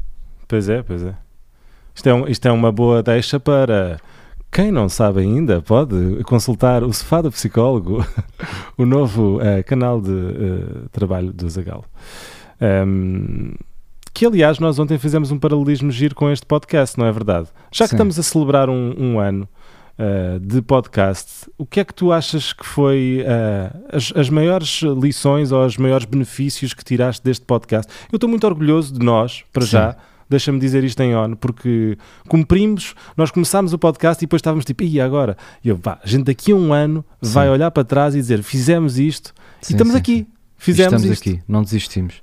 Pois é, pois é. Isto é, um- isto é uma boa deixa para quem não sabe ainda, pode consultar o Sofá do Psicólogo, *laughs* o novo eh, canal de eh, trabalho do Zagalo. Ehm, que aliás, nós ontem fizemos um paralelismo giro com este podcast, não é verdade? Já que Sim. estamos a celebrar um, um ano eh, de podcast, o que é que tu achas que foi eh, as, as maiores lições ou os maiores benefícios que tiraste deste podcast? Eu estou muito orgulhoso de nós, para Sim. já, deixa-me dizer isto em ON, porque cumprimos, nós começámos o podcast e depois estávamos tipo, e agora? E eu, pá, a gente daqui a um ano vai Sim. olhar para trás e dizer, fizemos isto Sim, e estamos sim, aqui, fizemos Estamos isto. aqui, não desistimos.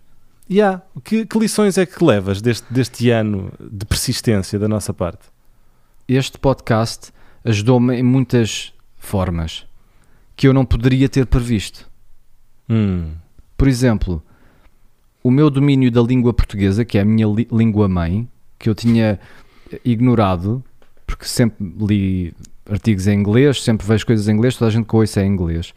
Yeah. Que, que lições é que levas deste, deste ano de persistência da nossa parte? Este podcast ajudou-me em muitas formas que eu não poderia ter previsto. Hum. Por exemplo, o meu domínio da língua portuguesa, que é a minha língua mãe, que eu tinha ignorado, porque sempre li artigos em inglês, sempre vejo coisas em inglês, toda a gente que ouço é em inglês.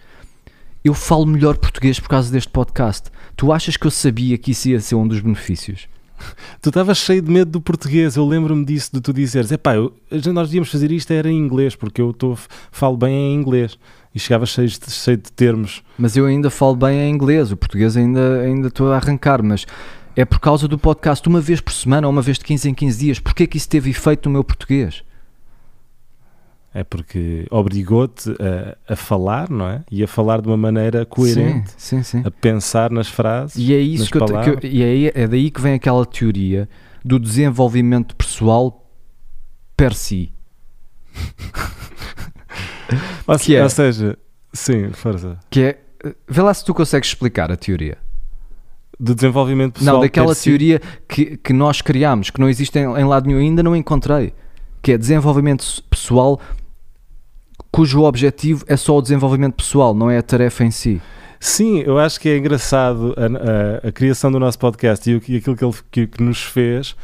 Eu falo melhor português por causa deste podcast. Tu achas que eu sabia que isso ia ser um dos benefícios? *laughs* Tu estavas cheio de medo do português, eu lembro-me disso, de tu dizeres, a gente- nós devíamos fazer isto era em inglês, porque eu tô, falo bem em inglês. E chegavas cheio de, cheio de termos. Mas eu ainda falo bem em inglês, o português ainda ainda estou a arrancar, mas é por causa do podcast uma vez por semana ou uma vez de 15 em 15 dias. Porquê que isso teve efeito no meu português? É porque obrigou-te a, a falar, não é? E a falar de uma maneira coerente, Sim, sim, sim. a pensar nas frases. E é isso que eu, te- que eu- palavras. e é, é daí que vem aquela teoria do desenvolvimento pessoal per si. *laughs* Ou, que é- ou seja, sim, força. Que é, vê lá se tu consegues explicar a teoria. Do desenvolvimento pessoal. não, daquela teoria que, que nós criámos, que não existe em, em lado nenhum, ainda não encontrei. Que é desenvolvimento pessoal cujo objetivo é só o desenvolvimento pessoal, não é a tarefa em si. Sim, eu acho que é engraçado a, a- a criação do nosso podcast e, o e aquilo que, ele, que, que nos fez,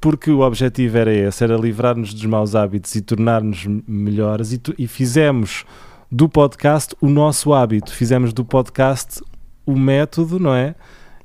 porque o objetivo era esse, era livrar-nos dos maus hábitos e tornar-nos melhores e, tu- e fizemos do podcast o nosso hábito, fizemos do podcast o método, não é?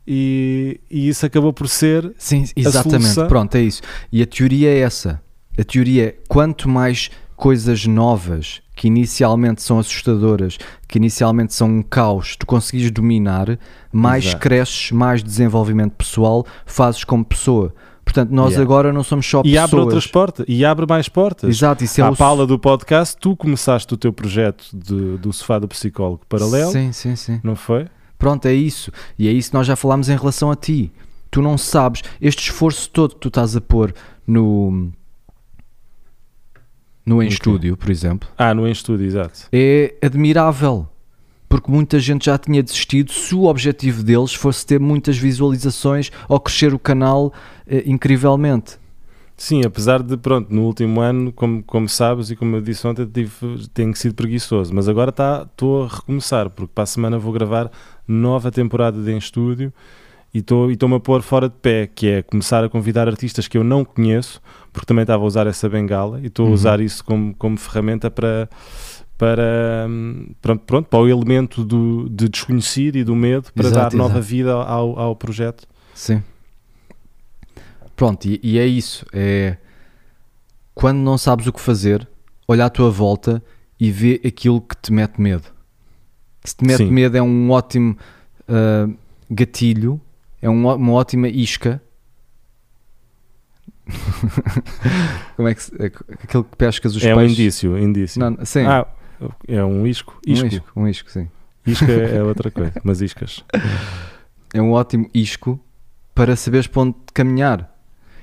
E, e isso acabou por ser Sim, exatamente. Pronto, é isso. E a teoria é essa. A teoria é quanto mais coisas novas que inicialmente são assustadoras, que inicialmente são um caos, tu conseguires dominar, mais Exato. cresces, mais desenvolvimento pessoal fazes como pessoa. Portanto, nós Yeah. agora não somos só e pessoas. abre outras portas e abre mais portas. Exato, isso é à o pala do podcast, tu começaste o teu projeto de- do sofá do psicólogo paralelo, Sim, sim, sim. não foi? Pronto, é isso. E é isso que nós já falámos em relação a ti. Tu não sabes, este esforço todo que tu estás a pôr no. no em estúdio, por exemplo, Ah, no em estúdio, exato. é admirável. Porque muita gente já tinha desistido se o objetivo deles fosse ter muitas visualizações ou crescer o canal eh, incrivelmente. Sim, apesar de, pronto, no último ano, como, como sabes e como eu disse ontem, tive, tenho sido preguiçoso, mas agora tá- estou a recomeçar, porque para a semana vou gravar nova temporada de em estúdio e estou- e estou-me a pôr fora de pé, que é começar a convidar artistas que eu não conheço, porque também estava a usar essa bengala e estou Uhum. a usar isso como, como ferramenta para, para, hum, pronto, pronto, para o elemento do, de desconhecido e do medo, para Exato, dar nova exato. vida ao, ao projeto. Sim. Pronto, e, e é isso. É quando não sabes o que fazer, olha à tua volta e vê aquilo que te mete medo. Se te mete Sim. medo é um ótimo ah, gatilho, é um uma ótima isca. *laughs* Como é que é aquilo que pescas os é um peixes? indício, indício. Não, sim, Ah, é um isco. um Isco. isco, um isco, sim. Isca é *laughs* outra coisa, mas iscas. é um ótimo isco para saberes para onde caminhar.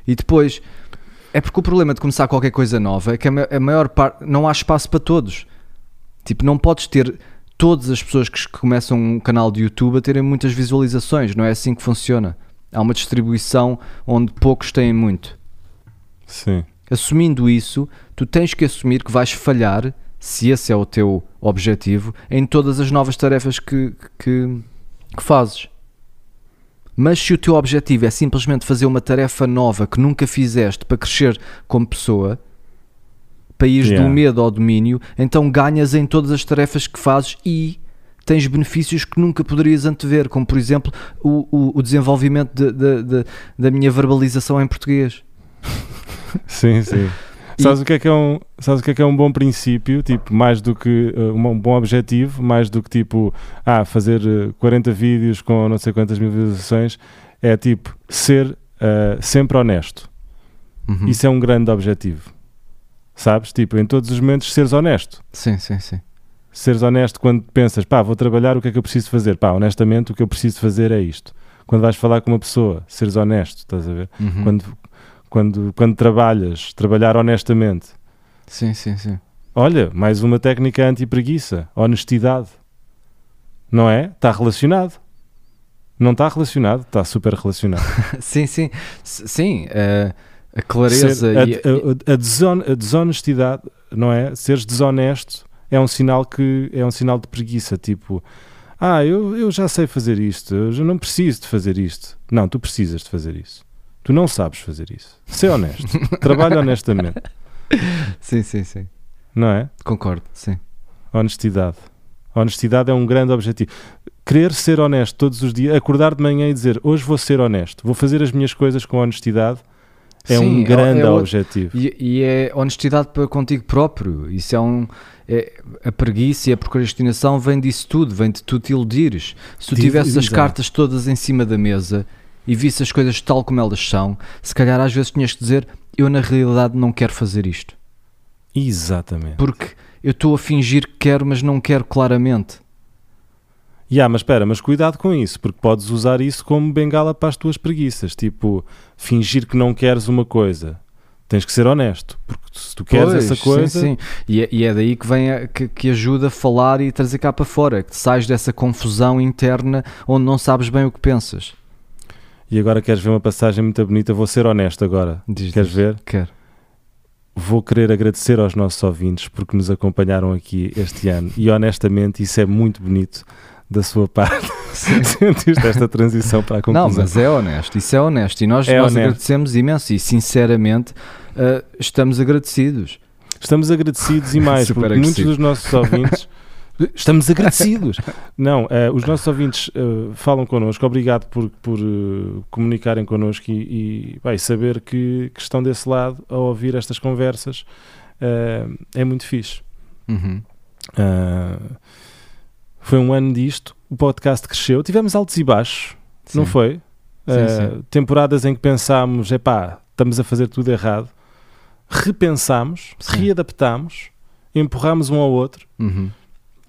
E depois, é porque o problema de começar qualquer coisa nova é que a maior parte não há espaço para todos. Tipo, não podes ter todas as pessoas que começam um canal de YouTube a terem muitas visualizações, não é assim que funciona. Há uma distribuição onde poucos têm muito. Sim. Assumindo isso, tu tens que assumir que vais falhar, se esse é o teu objetivo, em todas as novas tarefas que, que, que fazes. Mas se o teu objetivo é simplesmente fazer uma tarefa nova que nunca fizeste para crescer como pessoa, para ires Yeah. do medo ao domínio, então ganhas em todas as tarefas que fazes e tens benefícios que nunca poderias antever, como por exemplo o, o, o desenvolvimento de- de- de- da minha verbalização em português. Sim, sim. *laughs* E- Sabes o que é que é um, sabes o que é que é um bom princípio, tipo, mais do que uh, um bom objetivo, mais do que tipo, ah, fazer uh, 40 vídeos com não sei quantas mil visualizações, é tipo ser uh, sempre honesto. Uhum. Isso é um grande objetivo. Sabes? Tipo, em todos os momentos seres honesto. Sim, sim, sim. Seres honesto quando pensas, pá, vou trabalhar, o que é que eu preciso fazer? Pá, honestamente, o que eu preciso fazer é isto. Quando vais falar com uma pessoa, seres honesto, estás a ver? Uhum. Quando, quando, quando trabalhas, trabalhar honestamente. Sim, sim, sim. Olha, mais uma técnica anti-preguiça, honestidade. Não é? Está relacionado. Não está relacionado? Está super relacionado. *laughs* sim, sim. Sim, eh, a clareza Ser- e, a, a- a deson- a desonestidade, não é? Seres desonesto é um sinal que é um sinal de preguiça. Tipo, Ah, eu, eu já sei fazer isto, eu já não preciso de fazer isto. Não, tu precisas de fazer isso. Tu não sabes fazer isso. Ser honesto. Trabalha honestamente. *laughs* Sim, sim, sim. Não é? Concordo, sim. Honestidade. Honestidade é um grande objetivo. Querer ser honesto todos os dias, acordar de manhã e dizer hoje vou ser honesto, vou fazer as minhas coisas com honestidade, é Sim, um é- grande é o- objetivo. E, e é honestidade para contigo próprio. Isso é um. é- a preguiça e a procrastinação vem disso tudo, vem de tu te iludires. Se tu tivesses as cartas todas em cima da mesa e visse as coisas tal como elas são, se calhar às vezes tinhas que dizer: Eu na realidade não quero fazer isto. Exatamente. Porque eu estou a fingir que quero, mas não quero claramente. Ya, mas espera, mas cuidado com isso, porque podes usar isso como bengala para as tuas preguiças. Tipo, fingir que não queres uma coisa. Tens que ser honesto, porque se tu queres Pois, essa sim, coisa, sim. E, é, e é daí que vem a- que, que ajuda a falar e trazer cá para fora, que sais dessa confusão interna onde não sabes bem o que pensas. E agora queres ver uma passagem muito bonita, vou ser honesto agora. Diz, Queres diz. ver? Quero. Vou querer agradecer aos nossos ouvintes porque nos acompanharam aqui este ano e honestamente isso é muito bonito da sua parte. *laughs* *laughs* Sentiste esta transição para a conclusão? Não, mas é honesto, isso é honesto. E nós, É nós honesto. agradecemos imenso e sinceramente ah, estamos agradecidos. Estamos agradecidos e mais, *laughs* porque muitos dos nossos ouvintes. Estamos agradecidos. *laughs* Não, eh, os nossos ouvintes eh, falam connosco. Obrigado por, por eh, comunicarem connosco e, e vai, saber que, que estão desse lado a ouvir estas conversas. é muito fixe. Uhum. Foi um ano disto. O podcast cresceu. Tivemos altos e baixos, não Sim. foi? Sim, sim. Temporadas em que pensámos, epá, estamos a fazer tudo errado. Repensámos, readaptámos, empurrámos um ao outro Uhum.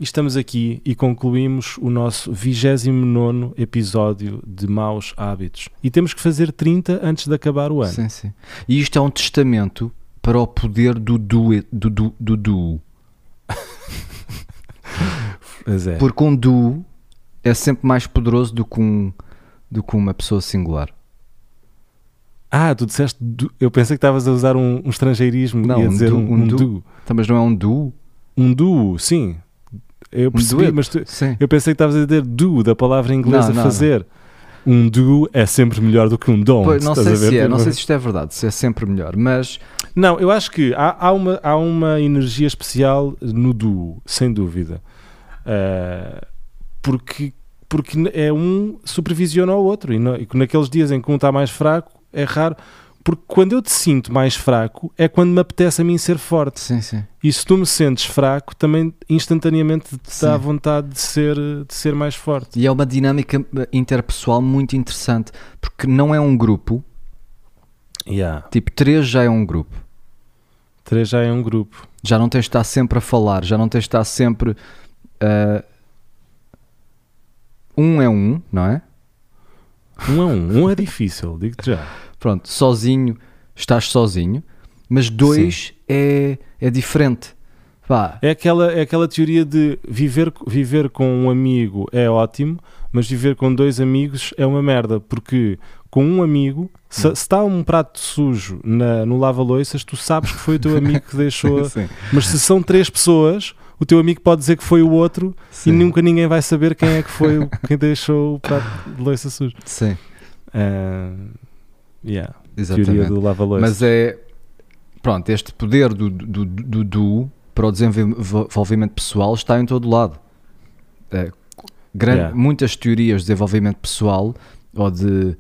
E estamos aqui e concluímos o nosso 29 episódio de Maus Hábitos. E temos que fazer 30 antes de acabar o ano. Sim, sim. E isto é um testamento para o poder do duo. Do, do, do. Pois é. Porque um duo é sempre mais poderoso do que, um, do que uma pessoa singular. Ah, tu disseste. du- Eu pensei que estavas a usar um, um estrangeirismo Não, e a um dizer du- um, um du- duo. Então, mas não é um duo? Um duo, sim. Eu percebi, mas tu- eu pensei que estavas a dizer do, da palavra inglesa Não, não, fazer. Um do é sempre melhor do que um don't. Pois, não sei se é, não sei se isto é verdade, se é sempre melhor, mas Não, eu acho que há, há uma, há uma energia especial no duo, sem dúvida. Ah, porque, porque é um supervisiona o outro. E, no- e naqueles dias em que um está mais fraco, é raro. Porque quando eu te sinto mais fraco, é quando me apetece a mim ser forte. sim, sim. E se tu me sentes fraco, também instantaneamente te Sim. dá vontade de ser, de ser mais forte. E é uma dinâmica eh, interpessoal muito interessante, porque não é um grupo, Yeah. tipo, três já é um grupo. Três já é um grupo. Já não tens de estar sempre a falar, já não tens de estar sempre. ah, um é um, não é? Um é um. Um é difícil, digo-te já. Pronto, sozinho, estás sozinho, mas dois é, é diferente. Pá, É aquela, é aquela teoria de viver, viver com um amigo é ótimo, mas viver com dois amigos é uma merda, porque com um amigo, se, se está um prato sujo na, no lava-loiças, tu sabes que foi o teu amigo que deixou. *laughs* mas se são três pessoas, o teu amigo pode dizer que foi o outro sim, e nunca ninguém vai saber quem é que foi quem *laughs* deixou o prato de louça sujo. sim, Ah, yeah, exatamente. teoria do lava-loiças. Mas é. Pronto, este poder do, do, do duo para o desenvolvimento pessoal está em todo lado. É, gran- Yeah. Muitas teorias de desenvolvimento pessoal ou de,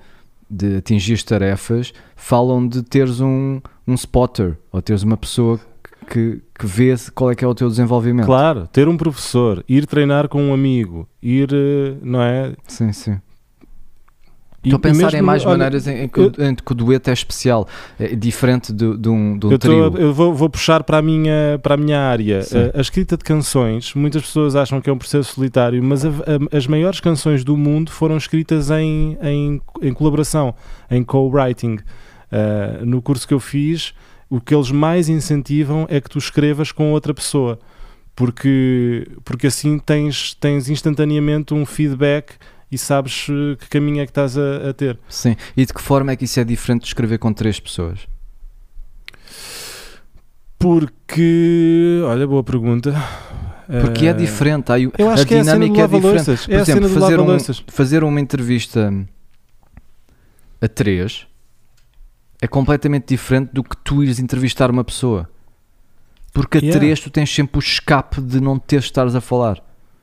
de atingir tarefas falam de teres um, um spotter ou teres uma pessoa que, que vê qual é que é o teu desenvolvimento. Claro, ter um professor, ir treinar com um amigo, ir, eh, não é? Sim, sim. Estou a pensar mesmo em mais olha, maneiras em, que, o- em que o dueto é especial, é diferente de, de um, de um Eu, tô- trio. eu vou, vou puxar para a minha, para a minha área. A, a escrita de canções, muitas pessoas acham que é um processo solitário, mas a- a- as maiores canções do mundo foram escritas em, em, em colaboração, em co-writing. Uh, no curso que eu fiz, o que eles mais incentivam é que tu escrevas com outra pessoa, porque, porque assim tens, tens instantaneamente um feedback e sabes eh, que caminho é que estás a- a ter. Sim. E de que forma é que isso é diferente de escrever com três pessoas? Porque, olha, boa pergunta. Porque é Uh, diferente. Aí, Eu acho a que é a cena do dinâmica é diferente. Por É exemplo, fazer, um, fazer uma entrevista a três é completamente diferente do que tu ires entrevistar uma pessoa. Porque a Yeah. três tu tens sempre o escape de não teres de estares a falar.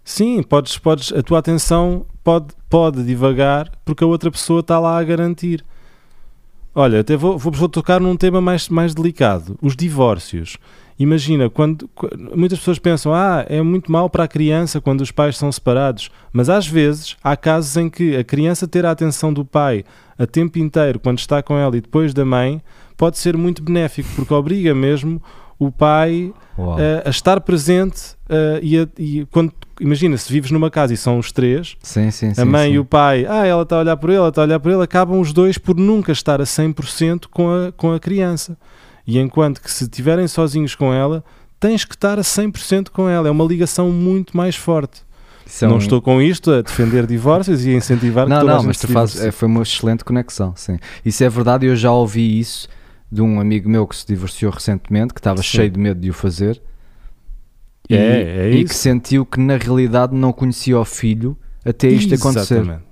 Sim, podes, podes, a tua atenção pode, pode divagar porque a outra pessoa está lá a garantir. Olha, até vou, vou, vou tocar num tema mais, mais delicado: os divórcios. Imagina, quando, qu- muitas pessoas pensam, ah, é muito mau para a criança quando os pais são separados, mas às vezes há casos em que a criança ter a atenção do pai a tempo inteiro quando está com ela e depois da mãe pode ser muito benéfico, porque obriga mesmo o pai Uau. a, estar presente eh, e, a- e quando imagina se vives numa casa e são os três sim, sim, a mãe sim. e o pai ah ela está a olhar por ele ela está a olhar por ele acabam os dois por nunca estar a 100% com a, com a criança e enquanto que se estiverem sozinhos com ela tens que estar a 100% com ela é uma ligação muito mais forte Isso é não estou com isto a defender divórcios e a incentivar que Não, toda a não, gente mas tu fazes, é, foi uma excelente conexão, sim. Isso é verdade, eu já ouvi isso de um amigo meu que se divorciou recentemente, que estava Sim. cheio de medo de o fazer. E, É, é e isso. que sentiu que na realidade não conhecia o filho até isto acontecer. Exatamente.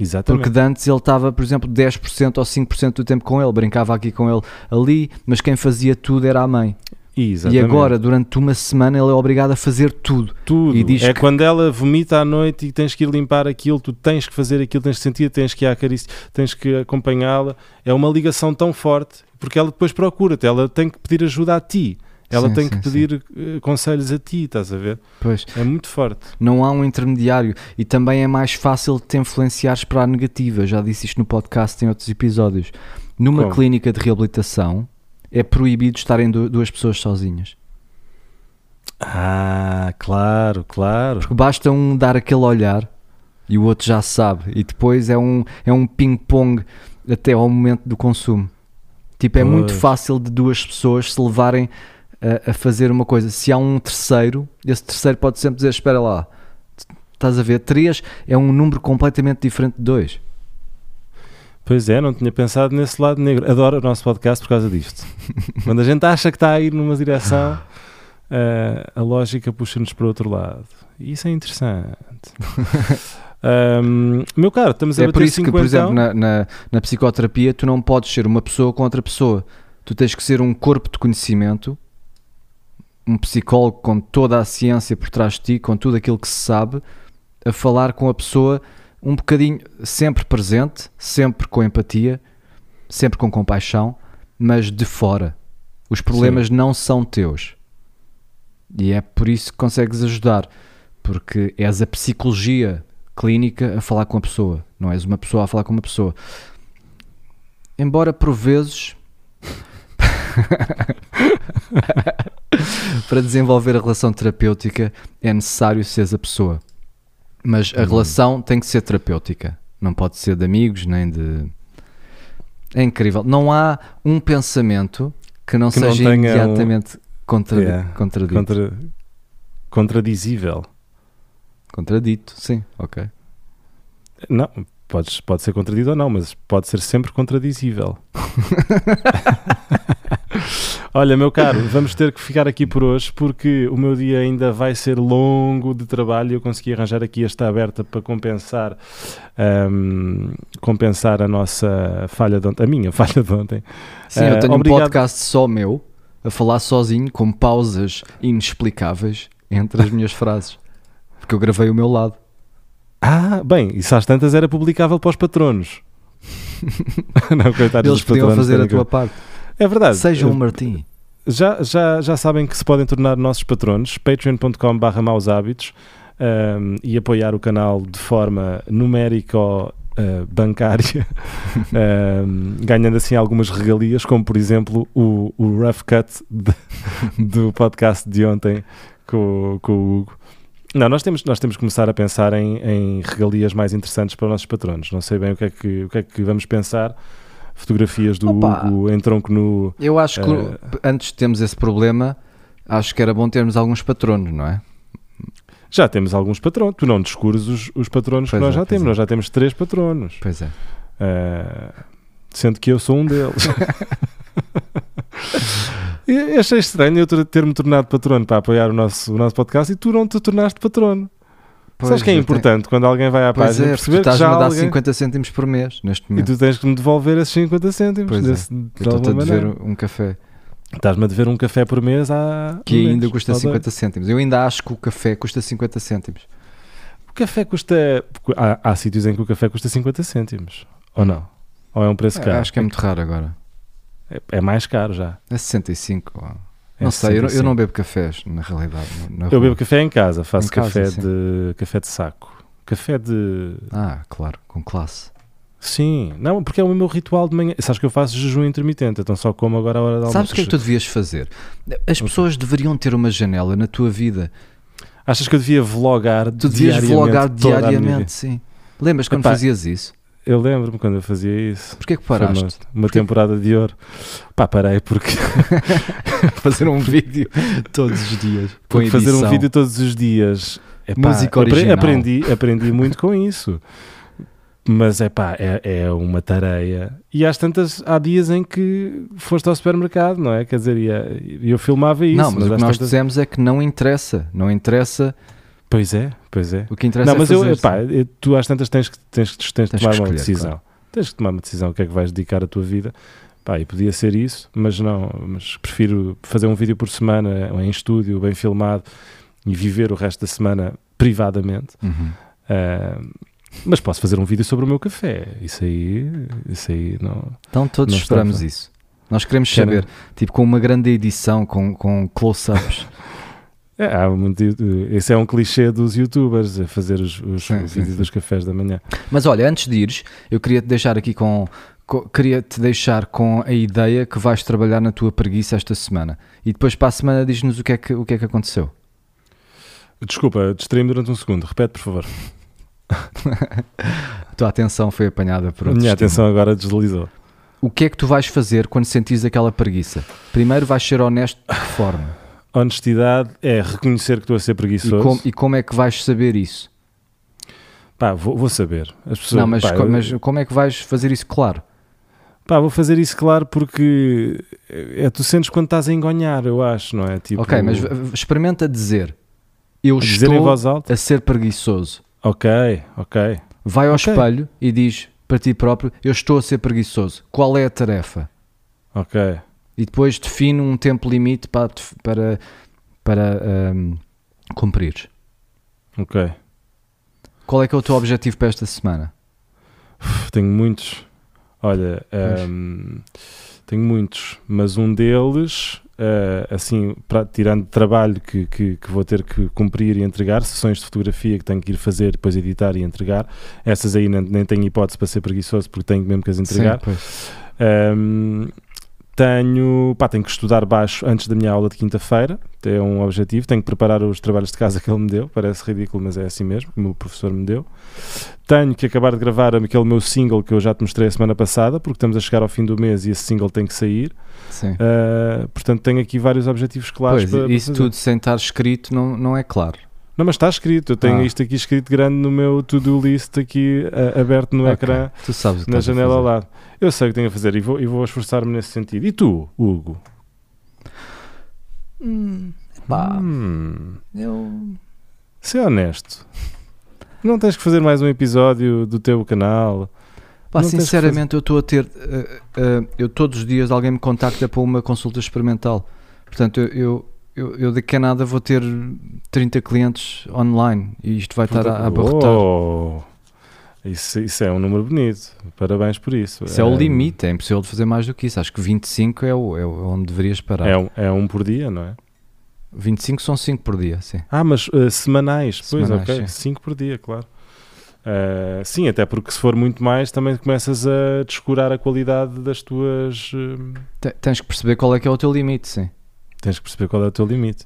Exatamente. Porque antes ele estava, por exemplo, 10% ou 5% do tempo com ele, brincava aqui com ele ali, mas quem fazia tudo era a mãe. Exatamente. E agora, durante uma semana, ele é obrigado a fazer tudo. tudo. E diz é que- quando ela vomita à noite e tens que ir limpar aquilo, tu tens que fazer aquilo, tens que sentir, tens que ir acariciar, tens que acompanhá-la. É uma ligação tão forte, porque ela depois procura-te, ela tem que pedir ajuda a ti. Ela Sim, tem sim, que pedir eh, conselhos a ti, estás a ver? Pois, É muito forte. não há um intermediário e também é mais fácil de te influenciares para a negativa. Já disse isto no podcast em outros episódios. Numa Como? clínica de reabilitação é proibido estarem du- duas pessoas sozinhas. Ah, claro, claro. Porque basta um dar aquele olhar e o outro já sabe. E depois é um, é um ping-pong até ao momento do consumo. Tipo, é muito fácil de duas pessoas se levarem a, a fazer uma coisa. Se há um terceiro, esse terceiro pode sempre dizer: Espera lá, estás a ver? Três é um número completamente diferente de dois. Pois é, não tinha pensado nesse lado negro. Adoro o nosso podcast por causa disto. *laughs* Quando a gente acha que está a ir numa direção, eh, a lógica puxa-nos para outro lado. E isso é interessante. *laughs* Ahm, meu caro, estamos a é bater por isso que, por 50 exemplo, na, na, na psicoterapia, tu não podes ser uma pessoa com outra pessoa. Tu tens que ser um corpo de conhecimento, um psicólogo com toda a ciência por trás de ti, com tudo aquilo que se sabe, a falar com a pessoa um bocadinho, sempre presente, sempre com empatia, sempre com compaixão, mas de fora. Os problemas não são teus. E é por isso que consegues ajudar, porque és a psicologia clínica a falar com a pessoa, não és uma pessoa a falar com uma pessoa. Embora por vezes *laughs* para desenvolver a relação terapêutica é necessário seres a pessoa. Mas a Uhum. relação tem que ser terapêutica, não pode ser de amigos nem de é incrível. Não há um pensamento que não Que não seja um- imediatamente contradi Yeah. contradito. contra, contradizível. Contradito, sim, ok. Não, podes, pode ser contradito ou não, mas pode ser sempre contradizível. *laughs* Olha, meu caro, vamos ter que ficar aqui por hoje porque o meu dia ainda vai ser longo de trabalho e eu consegui arranjar aqui esta aberta para compensar, ahm, compensar a nossa falha de ontem, a minha *laughs* falha de ontem. Sim, Eh, eu tenho obrigado. um podcast só meu, a falar sozinho, com pausas inexplicáveis entre as minhas frases. Porque eu gravei o meu lado. Ah, bem, isso às tantas era publicável para os patronos. *laughs* não, coitados Eles podiam fazer a tua parte. É verdade. Seja um Eh, Martim. Já, já, já sabem que se podem tornar nossos patronos, patreon.com.br maus hábitos um, e apoiar o canal de forma numérica ou uh, bancária, um, *laughs* ganhando assim algumas regalias, como por exemplo o, o rough cut de- *laughs* do podcast de ontem com, com o Hugo. Não, nós temos, nós temos que começar a pensar em, em regalias mais interessantes para os nossos patronos. Não sei bem o que é que, o que, é que vamos pensar. Fotografias do Opa! Hugo em tronco nu. Eu acho que eh, antes de termos esse problema, acho que era bom termos alguns patronos, não é? Já temos alguns patronos. Tu não descures os, os patronos Pois que nós é, já temos. é. Nós já temos três patronos. Pois é. Eh, sendo que eu sou um deles. *laughs* E achei estranho eu ter- ter-me tornado patrono para apoiar o nosso, o nosso podcast e tu não te tornaste patrono. Sabes que é eu tenho- importante quando alguém vai à Pois página é, porque tu perceber que estás-me já a dar alguém... 50 cêntimos por mês neste E momento. tu tens que me devolver esses 50 cêntimos. Pois é, Eu estou-te a dever um café Estás-me a dever um café por mês há. que ainda custa ou dois. 50 cêntimos. Eu ainda acho que o café custa 50 cêntimos. O café custa. Há, há sítios em que o café custa 50 cêntimos. Ou não? Ou é um preço É, caro? acho que é muito raro agora. É, é mais caro já. É 65. ó. É não sei, eu, não- eu 65. não bebo cafés, na realidade. na Eu bebo café em casa, faço Em casa, café, sim. de, café de saco. Café de. Ah, claro, com classe. Sim, não, porque é o meu ritual de manhã. Sabes que eu faço jejum intermitente, então só como agora a hora da almoço. Sabes o que é que tu devias fazer? As pessoas deveriam ter uma janela na tua vida. Achas que eu devia vlogar Tu devias vlogar diariamente, sim. Lembras quando Epá, fazias isso? Eu lembro-me quando eu fazia isso. Porquê que Foi uma, paraste? uma temporada de ouro. Pá, parei porque, *laughs* fazer um vídeo todos os dias. Porque fazer um vídeo todos os dias. Epá, Música original. Aprendi, aprendi muito com isso. Mas é pá, é, uma tareia. E às tantas, há dias em que foste ao supermercado, não é? Quer dizer, e eu filmava isso. Não, mas, o que nós tantas- dizemos é que não interessa. Não interessa. Pois é, pois é. O que interessa Não, é mas eu, fazer, epá, eu- tu às tantas tens que, tens, tens Tens tomar que uma escolher, decisão. claro. Tens que tomar uma decisão o que é que vais dedicar a tua vida. Pá, e podia ser isso, mas não, mas prefiro fazer um vídeo por semana em estúdio, bem filmado e viver o resto da semana privadamente. Uhum. Ah, mas posso fazer um vídeo sobre o meu café. Isso aí, isso aí não. Então todos Não esperamos isso. Nós queremos Querem- saber, tipo, com uma grande edição, com, com close-ups. *laughs* É, há muito, esse é um clichê dos youtubers, a fazer os, os Sim, o sim, dos cafés da manhã. Mas olha, antes de ires, eu queria te deixar aqui com, co- queria te deixar com a ideia que vais trabalhar na tua preguiça esta semana. E depois para a semana diz-nos o que é que, o que, é que aconteceu. Desculpa, distraí-me durante um segundo. Repete, por favor. *laughs* A tua atenção foi apanhada por A outro minha estímulo. atenção agora deslizou. O que é que tu vais fazer quando sentires aquela preguiça? Primeiro vais ser honesto de que forma? Honestidade é reconhecer que estou a ser E, preguiçoso. com- e como é que vais saber isso? Pá, vou, vou saber. As pessoas, Não, mas, pá, co- eu- mas como é que vais fazer isso claro? pá, vou fazer isso claro porque é, tu sentes quando estás a engonhar, eu acho, não é? Tipo, ok, mas experimenta dizer eu dizer estou a ser preguiçoso. Ok, ok. Vai ao Ok. espelho e diz para ti próprio eu estou a ser preguiçoso. Qual é a tarefa? Ok. E depois define um tempo limite para, para, para ahm, cumprir. Ok. Qual é que é o teu objetivo para esta semana? Tenho muitos. Olha, hum, tenho muitos, mas um deles, eh, assim, pra- tirando trabalho que, que, que vou ter que cumprir e entregar, sessões de fotografia que tenho que ir fazer, depois editar e entregar, essas aí nem, nem tenho hipótese para ser preguiçoso porque tenho mesmo que as entregar. Sim. Um, tenho, pá, tenho que estudar baixo antes da minha aula de quinta-feira, é um objetivo. Tenho que preparar os trabalhos de casa que ele me deu, parece ridículo, mas é assim mesmo, o meu professor me deu. Tenho que acabar de gravar aquele meu single que eu já te mostrei a semana passada, porque estamos a chegar ao fim do mês e esse single tem que sair. Sim. Uh, portanto, tenho aqui vários objetivos claros Pois, para, para isso fazer. tudo sem estar escrito não, não é claro. Não, mas está escrito, eu tenho Ah. isto aqui escrito grande no meu to-do list aqui uh, aberto no Ok. ecrã. Tu sabes o que na a janela ao lado. Eu sei o que tenho a fazer e vou, e vou esforçar-me nesse sentido. E tu, Hugo? Hum, pá, Hum, eu... ser honesto. Não tens que fazer mais um episódio do teu canal. Pá, sinceramente, eu estou a ter. eh, eh, eu todos os dias alguém me contacta para uma consulta experimental. Portanto, eu, eu, eu, eu daqui a nada vou ter 30 clientes online e isto vai estar a, a abarrotar. Oh, isso, isso é um número bonito. Parabéns por isso. Isso é o Um, limite, é impossível de fazer mais do que isso. Acho que 25 é, o, é o- onde deverias parar. É um, é um por dia, não é? 25 são 5 por dia, sim. Ah, mas uh, semanais. Pois, Semanais, ok. sim. 5 por dia, claro. Uh, sim, até porque se for muito mais, também começas a descurar a qualidade das tuas. uh, Te- Tens que perceber qual é que é o teu limite, sim. Tens que perceber qual é o teu limite.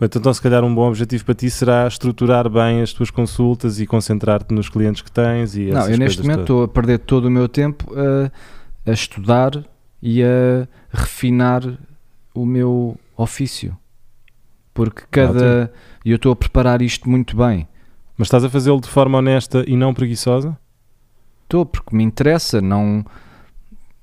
Então, se calhar, um bom objetivo para ti será estruturar bem as tuas consultas e concentrar-te nos clientes que tens. E Não, eu neste momento todas. estou a perder todo o meu tempo a, a estudar e a refinar o meu ofício. Porque cada. E eu estou a preparar isto muito bem. Mas estás a fazê-lo de forma honesta e não preguiçosa? Estou, porque me interessa, não.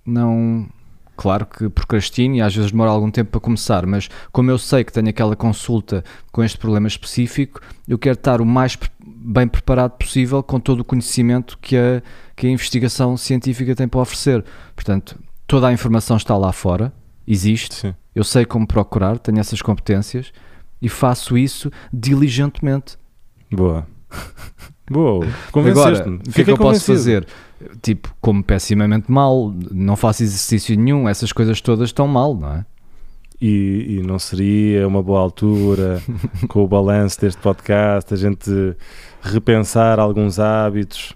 Não. Claro que procrastino e às vezes demora algum tempo para começar, mas como eu sei que tenho aquela consulta com este problema específico, eu quero estar o mais bem preparado possível com todo o conhecimento que a, que a investigação científica tem para oferecer. Portanto, toda a informação está lá fora, existe, Sim. eu sei como procurar, tenho essas competências e faço isso diligentemente. Boa. *laughs* Boa. Agora, o que é que eu posso fazer? Tipo, como pessimamente mal, não faço exercício nenhum, essas coisas todas estão mal, não é? E, e não seria uma boa altura, *laughs* com o balanço deste podcast, a gente repensar alguns hábitos,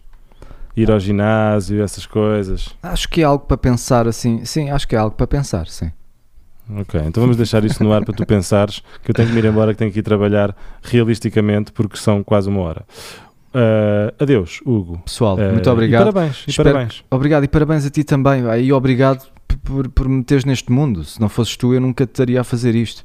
ir ao ginásio, essas coisas. Acho que é algo para pensar assim. Sim, acho que é algo para pensar, sim. Ok, então vamos deixar isso no ar para tu pensares que eu tenho que me ir embora, que tenho que ir trabalhar realisticamente porque são quase uma hora. Ah, adeus, Hugo. Pessoal, Ah, muito e obrigado. parabéns, e Espero- parabéns. Obrigado e parabéns a ti também. E obrigado por, por me teres neste mundo. Se não fosses tu, eu nunca te estaria a fazer isto.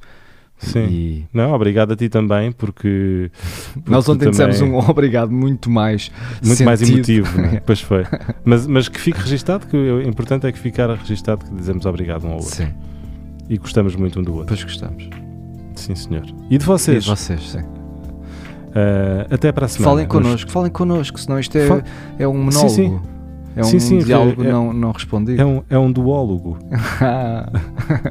Sim. E Não, obrigado a ti também, porque. porque nós ontem dissemos também- um *laughs* obrigado muito mais Muito mais sentido. emotivo, né? *laughs* pois foi. Mas, mas que fique registado, que o importante é que ficar registado que dizemos obrigado um ao outro. Sim, E gostamos muito um do outro. depois gostamos. Sim, senhor. E de E vocês? de vocês, sim. Ah, até para a semana. Falem connosco, falem connosco, senão isto é, é um monólogo. Sim, sim. É um Sim, sim, diálogo é- não, não respondido. É um, é um duólogo. *laughs*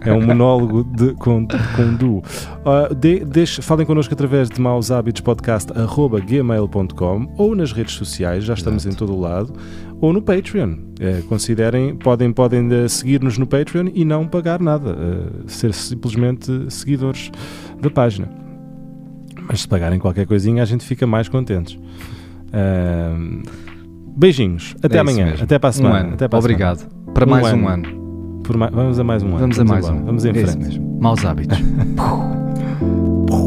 É um monólogo de, com, com um duo. Ah, de- deixe- falem connosco através de maushabitospodcast.gmail.com ou nas redes sociais, já estamos Exato. em todo o lado, ou no Patreon. Eh, considerem, podem, podem eh, seguir-nos no Patreon e não pagar nada, eh, ser simplesmente seguidores da página. Mas se pagarem qualquer coisinha, a gente fica mais contentes. Ah, beijinhos, até É amanhã, até para a um semana. ano. até para a semana. Obrigado. Para Um mais um ano. ano. Por ma- vamos a mais um ano. Vamos a mais embora. um. Vamos em É frente. Maus hábitos. *laughs*